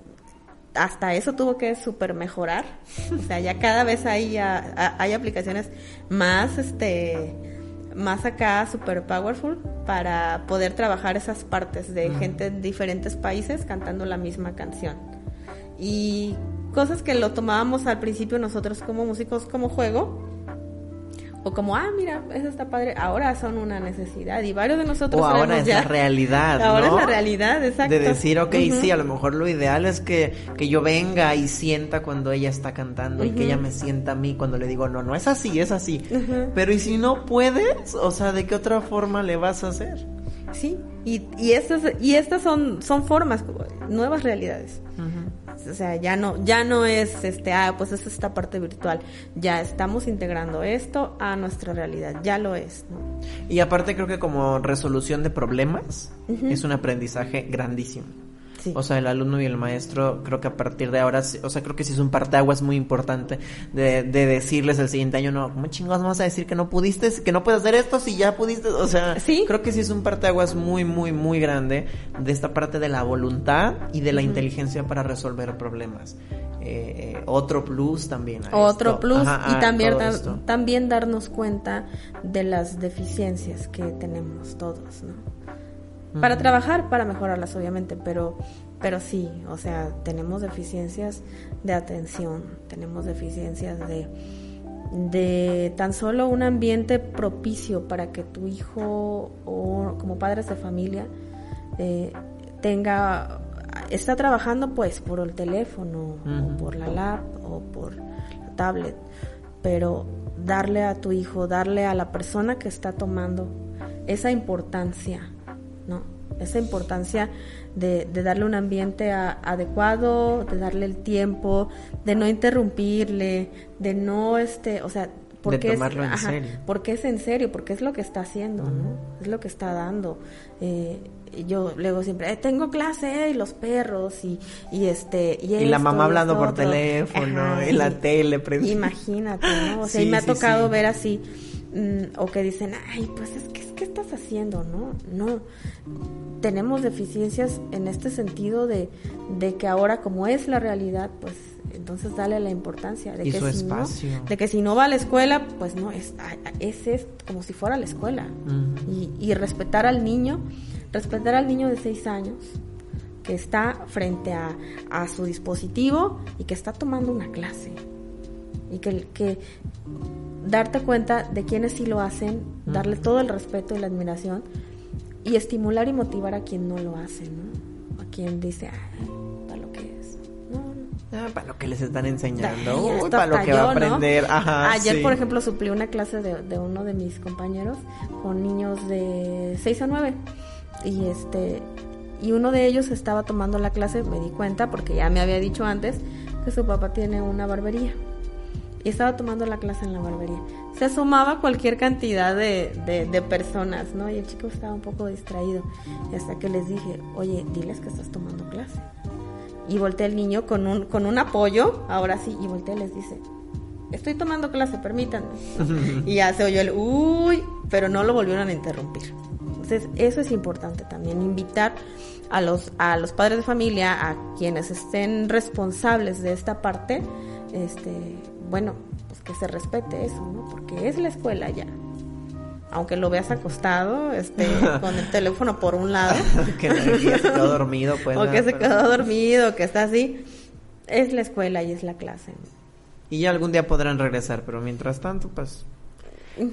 Speaker 2: hasta eso tuvo que super mejorar. O sea, ya cada vez hay, hay aplicaciones más, este, más acá super powerful para poder trabajar esas partes de gente en diferentes países cantando la misma canción. Y cosas que lo tomábamos al principio nosotros como músicos como juego, o como, ah, mira, eso está padre, ahora son una necesidad y varios de nosotros
Speaker 1: O ahora es
Speaker 2: ya-
Speaker 1: la realidad,
Speaker 2: Ahora
Speaker 1: ¿no?
Speaker 2: es la realidad, exacto.
Speaker 1: De decir, ok, sí, a lo mejor lo ideal es que, que yo venga y sienta cuando ella está cantando y que ella me sienta a mí cuando le digo, no, no es así, es así. Pero ¿y si no puedes? O sea, ¿de qué otra forma le vas a hacer?
Speaker 2: Sí, y, y estas, y estas son, son formas, nuevas realidades. O sea, ya no, ya no es este, ah, pues es esta parte virtual. Ya estamos integrando esto a nuestra realidad, ya lo es, ¿no?
Speaker 1: Y aparte creo que como resolución de problemas es un aprendizaje grandísimo.
Speaker 2: Sí.
Speaker 1: O sea, el alumno y el maestro, creo que a partir de ahora, o sea, creo que sí es un parteaguas muy importante de, de decirles el siguiente año, no, ¿cómo chingados vamos a decir que no pudiste, que no puedes hacer esto si ya pudiste? O sea,
Speaker 2: Sí.
Speaker 1: creo que sí es un parteaguas muy, muy, muy grande de esta parte de la voluntad y de la inteligencia para resolver problemas. Eh, eh, otro plus también. a
Speaker 2: Otro
Speaker 1: esto.
Speaker 2: plus
Speaker 1: Ajá,
Speaker 2: y también, da- también darnos cuenta de las deficiencias que tenemos todos, ¿no? Para trabajar, para mejorarlas, obviamente, pero, pero sí, o sea, tenemos deficiencias de atención, tenemos deficiencias de, de tan solo un ambiente propicio para que tu hijo o como padres de familia eh, tenga está trabajando pues por el teléfono o por la lap o por la tablet pero darle a tu hijo darle a la persona que está tomando esa importancia no esa importancia de, de darle un ambiente a- adecuado de darle el tiempo de no interrumpirle de no este o sea porque
Speaker 1: tomarlo en
Speaker 2: es, ajá,
Speaker 1: serio.
Speaker 2: porque es en serio, porque es lo que está haciendo, ¿no? Es lo que está dando. Eh, yo luego siempre, eh, tengo clase, eh, y los perros, y, y este, y,
Speaker 1: Y la mamá hablando
Speaker 2: esto
Speaker 1: por teléfono,
Speaker 2: Ajá,
Speaker 1: y la tele prendida.
Speaker 2: Imagínate, ¿no? O sea,
Speaker 1: Sí,
Speaker 2: y me ha
Speaker 1: sí,
Speaker 2: tocado
Speaker 1: sí.
Speaker 2: ver así, o que dicen, ay, pues es que, ¿qué estás haciendo? No, no. Tenemos deficiencias en este sentido de, de que ahora como es la realidad, pues entonces dale la importancia de que si no, de que si no va a la escuela, pues no es, es, es como si fuera la escuela. Y, y respetar al niño, respetar al niño de seis años que está frente a, a su dispositivo y que está tomando una clase. Y que, que darte cuenta de quienes sí lo hacen, darle todo el respeto y la admiración y estimular y motivar a quien no lo hace, ¿no? A quien dice, ay, para lo que es. No, no.
Speaker 1: Ah, para lo que les están enseñando. Uy, para lo que va a aprender. Ajá,
Speaker 2: Ayer,
Speaker 1: sí.
Speaker 2: por ejemplo, suplí una clase de, de uno de mis compañeros con niños de 6 a 9. Y este y uno de ellos estaba tomando la clase, me di cuenta porque ya me había dicho antes que su papá tiene una barbería. Y estaba tomando la clase en la barbería. Se asomaba cualquier cantidad de, de, de personas, ¿no? Y el chico estaba un poco distraído. Y hasta que les dije, oye, diles que estás tomando clase. Y voltea el niño con un, con un apoyo, ahora sí, y voltea y les dice, estoy tomando clase, permítanme. y ya se oyó el, uy, pero no lo volvieron a interrumpir. Entonces, eso es importante también, invitar a los, a los padres de familia, a quienes estén responsables de esta parte, este, bueno, pues que se respete eso, ¿no? Porque es la escuela ya. Aunque lo veas acostado, este, con el teléfono por un lado.
Speaker 1: que se quedó dormido, pues.
Speaker 2: o que se quedó dormido, que está así. Es la escuela y es la clase.
Speaker 1: Y ya algún día podrán regresar, pero mientras tanto, pues.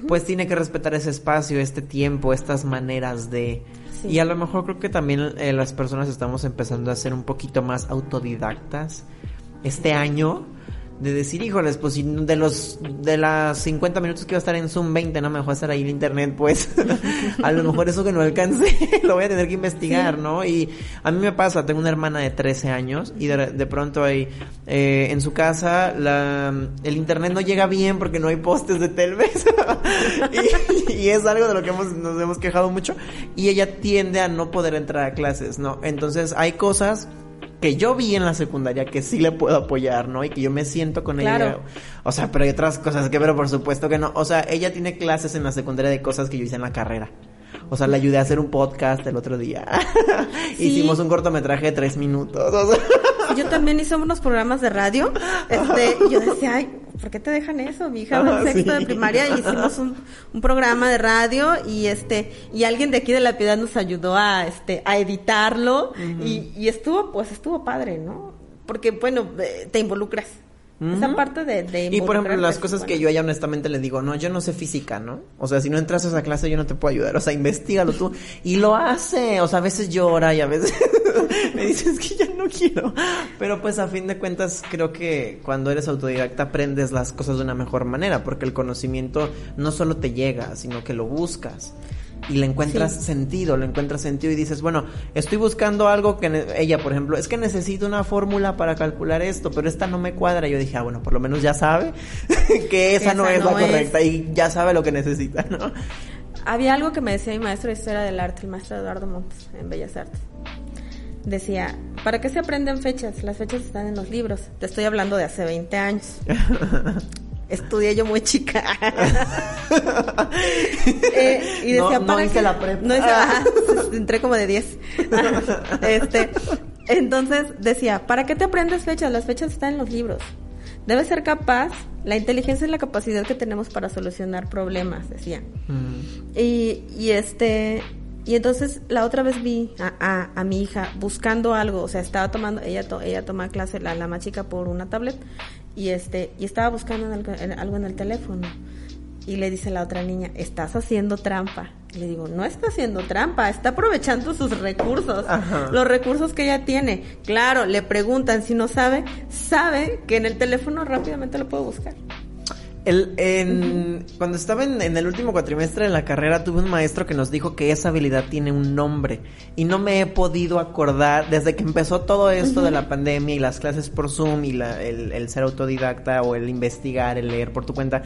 Speaker 1: Pues tiene que respetar ese espacio, este tiempo, estas maneras de.
Speaker 2: Sí.
Speaker 1: Y a lo mejor creo que también eh, las personas estamos empezando a ser un poquito más autodidactas este año. De decir, híjoles, pues si de los de las 50 minutos que iba a estar en Zoom, 20 no me dejó estar ahí en internet, pues a lo mejor eso que no alcancé lo voy a tener que investigar, ¿no? Y a mí me pasa, tengo una hermana de 13 años y de, de pronto hay eh, en su casa la, el internet no llega bien porque no hay postes de Telmex y, y es algo de lo que hemos, nos hemos quejado mucho y ella tiende a no poder entrar a clases, ¿no? Entonces hay cosas que yo vi en la secundaria que sí le puedo apoyar, ¿no? Y que yo me siento con
Speaker 2: Claro.
Speaker 1: ella. O sea, pero hay otras cosas que, pero por supuesto que no. O sea, ella tiene clases en la secundaria de cosas que yo hice en la carrera. O sea, le ayudé a hacer un podcast el otro día.
Speaker 2: Sí.
Speaker 1: Hicimos un cortometraje de tres minutos. O sea,
Speaker 2: Yo también hice unos programas de radio. Este, y yo decía, ay, ¿por qué te dejan eso? Mi hija va
Speaker 1: Ah,
Speaker 2: en sexto
Speaker 1: sí.
Speaker 2: de primaria y hicimos un, un programa de radio y este, y alguien de aquí de la piedad nos ayudó a este, a editarlo y, y estuvo, pues estuvo padre, ¿no? Porque bueno, eh, te involucras. Esa parte de, de
Speaker 1: Y por ejemplo, las cosas que yo a ella honestamente le digo, no, yo no sé física, ¿no? O sea, si no entras a esa clase yo no te puedo ayudar, o sea, investigalo tú. Y lo hace, o sea, a veces llora y a veces me dices que ya no quiero. Pero pues a fin de cuentas creo que cuando eres autodidacta aprendes las cosas de una mejor manera, porque el conocimiento no solo te llega, sino que lo buscas. Y le encuentras
Speaker 2: Sí.
Speaker 1: sentido, le encuentras sentido y dices, bueno, estoy buscando algo que ella, por ejemplo, es que necesito una fórmula para calcular esto, pero esta no me cuadra. Yo dije, ah, bueno, por lo menos ya sabe que esa, no es
Speaker 2: no
Speaker 1: la
Speaker 2: es.
Speaker 1: correcta y ya sabe lo que necesita, ¿no?
Speaker 2: Había algo que me decía mi maestro de historia del arte, el maestro Eduardo Montes, en Bellas Artes. Decía, ¿para qué se aprenden fechas? Las fechas están en los libros. Te estoy hablando de hace 20 años. Estudié yo muy chica. Eh, y decía,
Speaker 1: No- no
Speaker 2: ¿para
Speaker 1: hice
Speaker 2: qué?
Speaker 1: la prepa.
Speaker 2: No hice, ajá, entré como de 10. este, entonces decía, ¿para qué te aprendes fechas? Las fechas están en los libros. Debes ser capaz, la inteligencia es la capacidad que tenemos para solucionar problemas, decía.
Speaker 1: Mm.
Speaker 2: Y, y este, y entonces la otra vez vi a, a, a mi hija buscando algo, o sea, estaba tomando, ella, to- ella toma clase, la, la más chica, por una tablet, y este, y estaba buscando en algo, en algo en el teléfono. Y le dice la otra niña, estás haciendo trampa. Y le digo, no está haciendo trampa, está aprovechando sus recursos,
Speaker 1: Ajá.
Speaker 2: los recursos que ella tiene. Claro, le preguntan si no sabe, sabe que en el teléfono rápidamente lo puedo buscar.
Speaker 1: El, en, Cuando estaba en, en el último cuatrimestre de la carrera, tuve un maestro que nos dijo que esa habilidad tiene un nombre. Y no me he podido acordar, desde que empezó todo esto de la pandemia y las clases por Zoom y la- el, el ser autodidacta o el investigar, el leer por tu cuenta.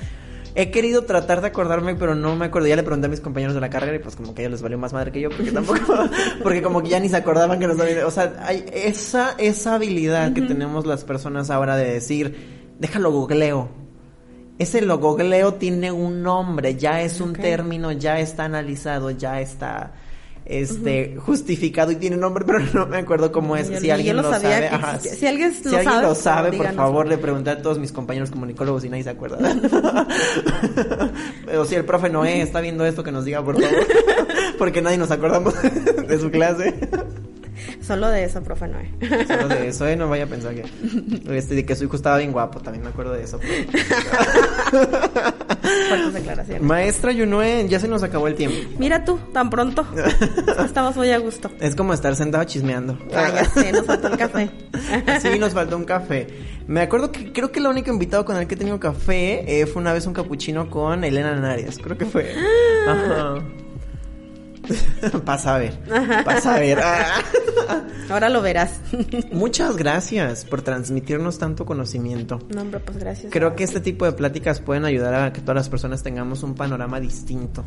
Speaker 1: He querido tratar de acordarme, pero no me acuerdo. Ya le pregunté a mis compañeros de la carrera y pues como que a ellos les valió más madre que yo, porque tampoco, porque como que ya ni se acordaban que nos habían... O sea, hay esa, esa habilidad que tenemos las personas ahora de decir, déjalo googleo. Ese logogleo tiene un nombre, ya es un término, ya está analizado, ya está este justificado y tiene un nombre, pero no me acuerdo cómo es.
Speaker 2: Yo-
Speaker 1: si alguien
Speaker 2: lo
Speaker 1: lo, sabe, ajá.
Speaker 2: Si alguien
Speaker 1: si
Speaker 2: lo
Speaker 1: alguien
Speaker 2: sabe,
Speaker 1: lo
Speaker 2: por
Speaker 1: sabe,
Speaker 2: favor,
Speaker 1: por
Speaker 2: díganos.
Speaker 1: favor, le pregunté a todos mis compañeros comunicólogos y nadie se acuerda. Pero si el profe Noé está viendo esto, que nos diga, por favor, porque nadie nos acordamos de su clase.
Speaker 2: Solo de eso, profe Noé.
Speaker 1: Solo de eso, ¿eh? No vaya a pensar que, este, de que su hijo estaba bien guapo, también me acuerdo de eso.
Speaker 2: Fuertes declaraciones.
Speaker 1: Maestra Yunue, ya se nos acabó el tiempo.
Speaker 2: Mira tú, tan pronto. Estamos muy a gusto.
Speaker 1: Es como estar sentado chismeando.
Speaker 2: Ah, ya sé, nos faltó el café.
Speaker 1: Sí, nos faltó un café. Me acuerdo que creo que el único invitado con el que he tenido café eh, fue una vez un capuchino con Elena Narias. Creo que fue. Ajá. Pasa a ver. Pasa a ver. Ah.
Speaker 2: Ahora lo verás.
Speaker 1: Muchas gracias por transmitirnos tanto conocimiento.
Speaker 2: No, hombre, pues gracias.
Speaker 1: Creo que este tipo de pláticas pueden ayudar a que todas las personas tengamos un panorama distinto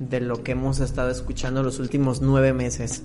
Speaker 1: de lo que hemos estado escuchando los últimos nueve meses.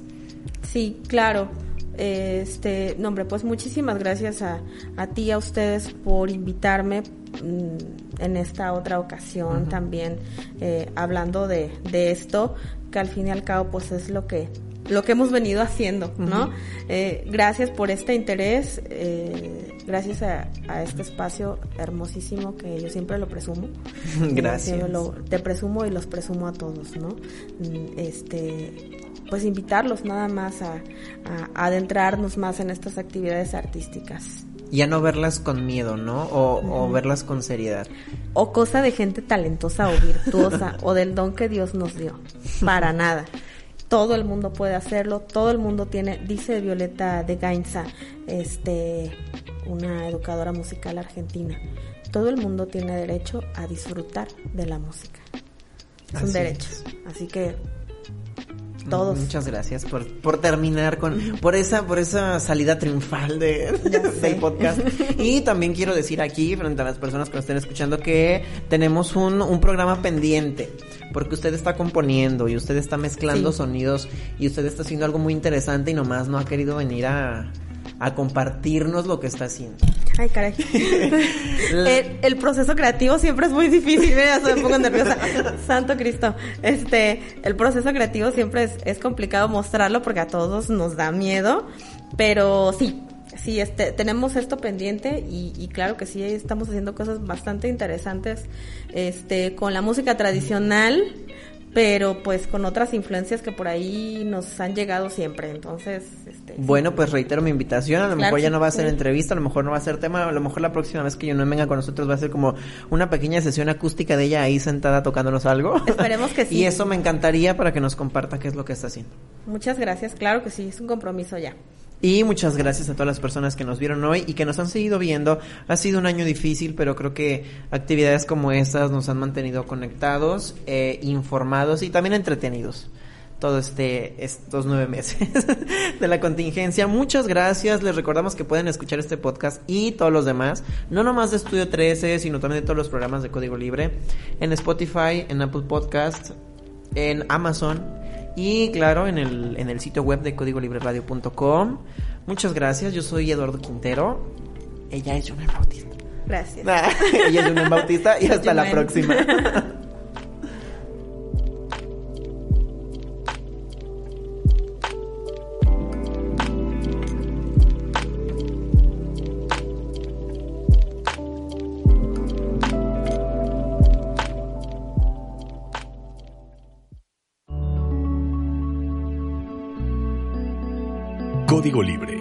Speaker 2: Sí, claro. Este, no, hombre, pues muchísimas gracias a, a ti y a ustedes por invitarme mm, en esta otra ocasión también, eh, hablando de, de esto, que al fin y al cabo, pues es lo que lo que hemos venido haciendo, ¿no? Eh, gracias por este interés, eh, gracias a, a este espacio hermosísimo que yo siempre lo presumo.
Speaker 1: Gracias.
Speaker 2: Siempre lo- te presumo y los presumo a todos, ¿no? Mm, Este, pues invitarlos nada más a, a- a adentrarnos más en estas actividades artísticas.
Speaker 1: Y a no verlas con miedo, ¿no? O, o verlas con seriedad.
Speaker 2: O cosa de gente talentosa o virtuosa o del don que Dios nos dio. Para nada. Todo el mundo puede hacerlo, todo el mundo tiene, dice Violeta de Gainza, este, una educadora musical argentina, todo el mundo tiene derecho a disfrutar de la música. Es un derecho. Así que todos.
Speaker 1: Muchas gracias por, por terminar con, por esa, por esa salida triunfal de, del podcast. Y también quiero decir aquí, frente a las personas que nos estén escuchando, que tenemos un, un programa pendiente. Porque usted está componiendo y usted está mezclando
Speaker 2: Sí.
Speaker 1: sonidos y usted está haciendo algo muy interesante y nomás no ha querido venir a, a compartirnos lo que está haciendo.
Speaker 2: Ay, caray. el, el proceso creativo siempre es muy difícil, ¿eh? ya se me pongo nerviosa. Santo Cristo. Este, el proceso creativo siempre es, es complicado mostrarlo porque a todos nos da miedo, pero sí. Sí, este, tenemos esto pendiente y, y claro que sí, estamos haciendo cosas bastante interesantes este, con la música tradicional, pero pues con otras influencias que por ahí nos han llegado siempre. Entonces, este,
Speaker 1: Bueno, pues reitero mi invitación. A lo
Speaker 2: Claro
Speaker 1: mejor ya no va a ser
Speaker 2: sí.
Speaker 1: entrevista, a lo mejor no va a ser tema, a lo mejor la próxima vez que yo no venga con nosotros va a ser como una pequeña sesión acústica de ella ahí sentada tocándonos algo.
Speaker 2: Esperemos que sí.
Speaker 1: y eso me encantaría para que nos comparta qué es lo que está haciendo.
Speaker 2: muchas gracias. Claro que sí, es un compromiso ya.
Speaker 1: Y muchas gracias a todas las personas que nos vieron hoy y que nos han seguido viendo. Ha sido un año difícil, pero creo que actividades como estas nos han mantenido conectados, eh, informados y también entretenidos. Todo este, estos nueve meses de la contingencia. Muchas gracias. Les recordamos que pueden escuchar este podcast y todos los demás. No nomás de Estudio 13, sino también de todos los programas de Código Libre. En Spotify, en Apple Podcast, en Amazon y claro en el, en el sitio web de códigolibreradio.com. Muchas gracias, yo soy Eduardo Quintero. Ella es Jumen Bautista.
Speaker 2: Gracias.
Speaker 1: Ella es Jumen Bautista y hasta la próxima.
Speaker 3: Código Libre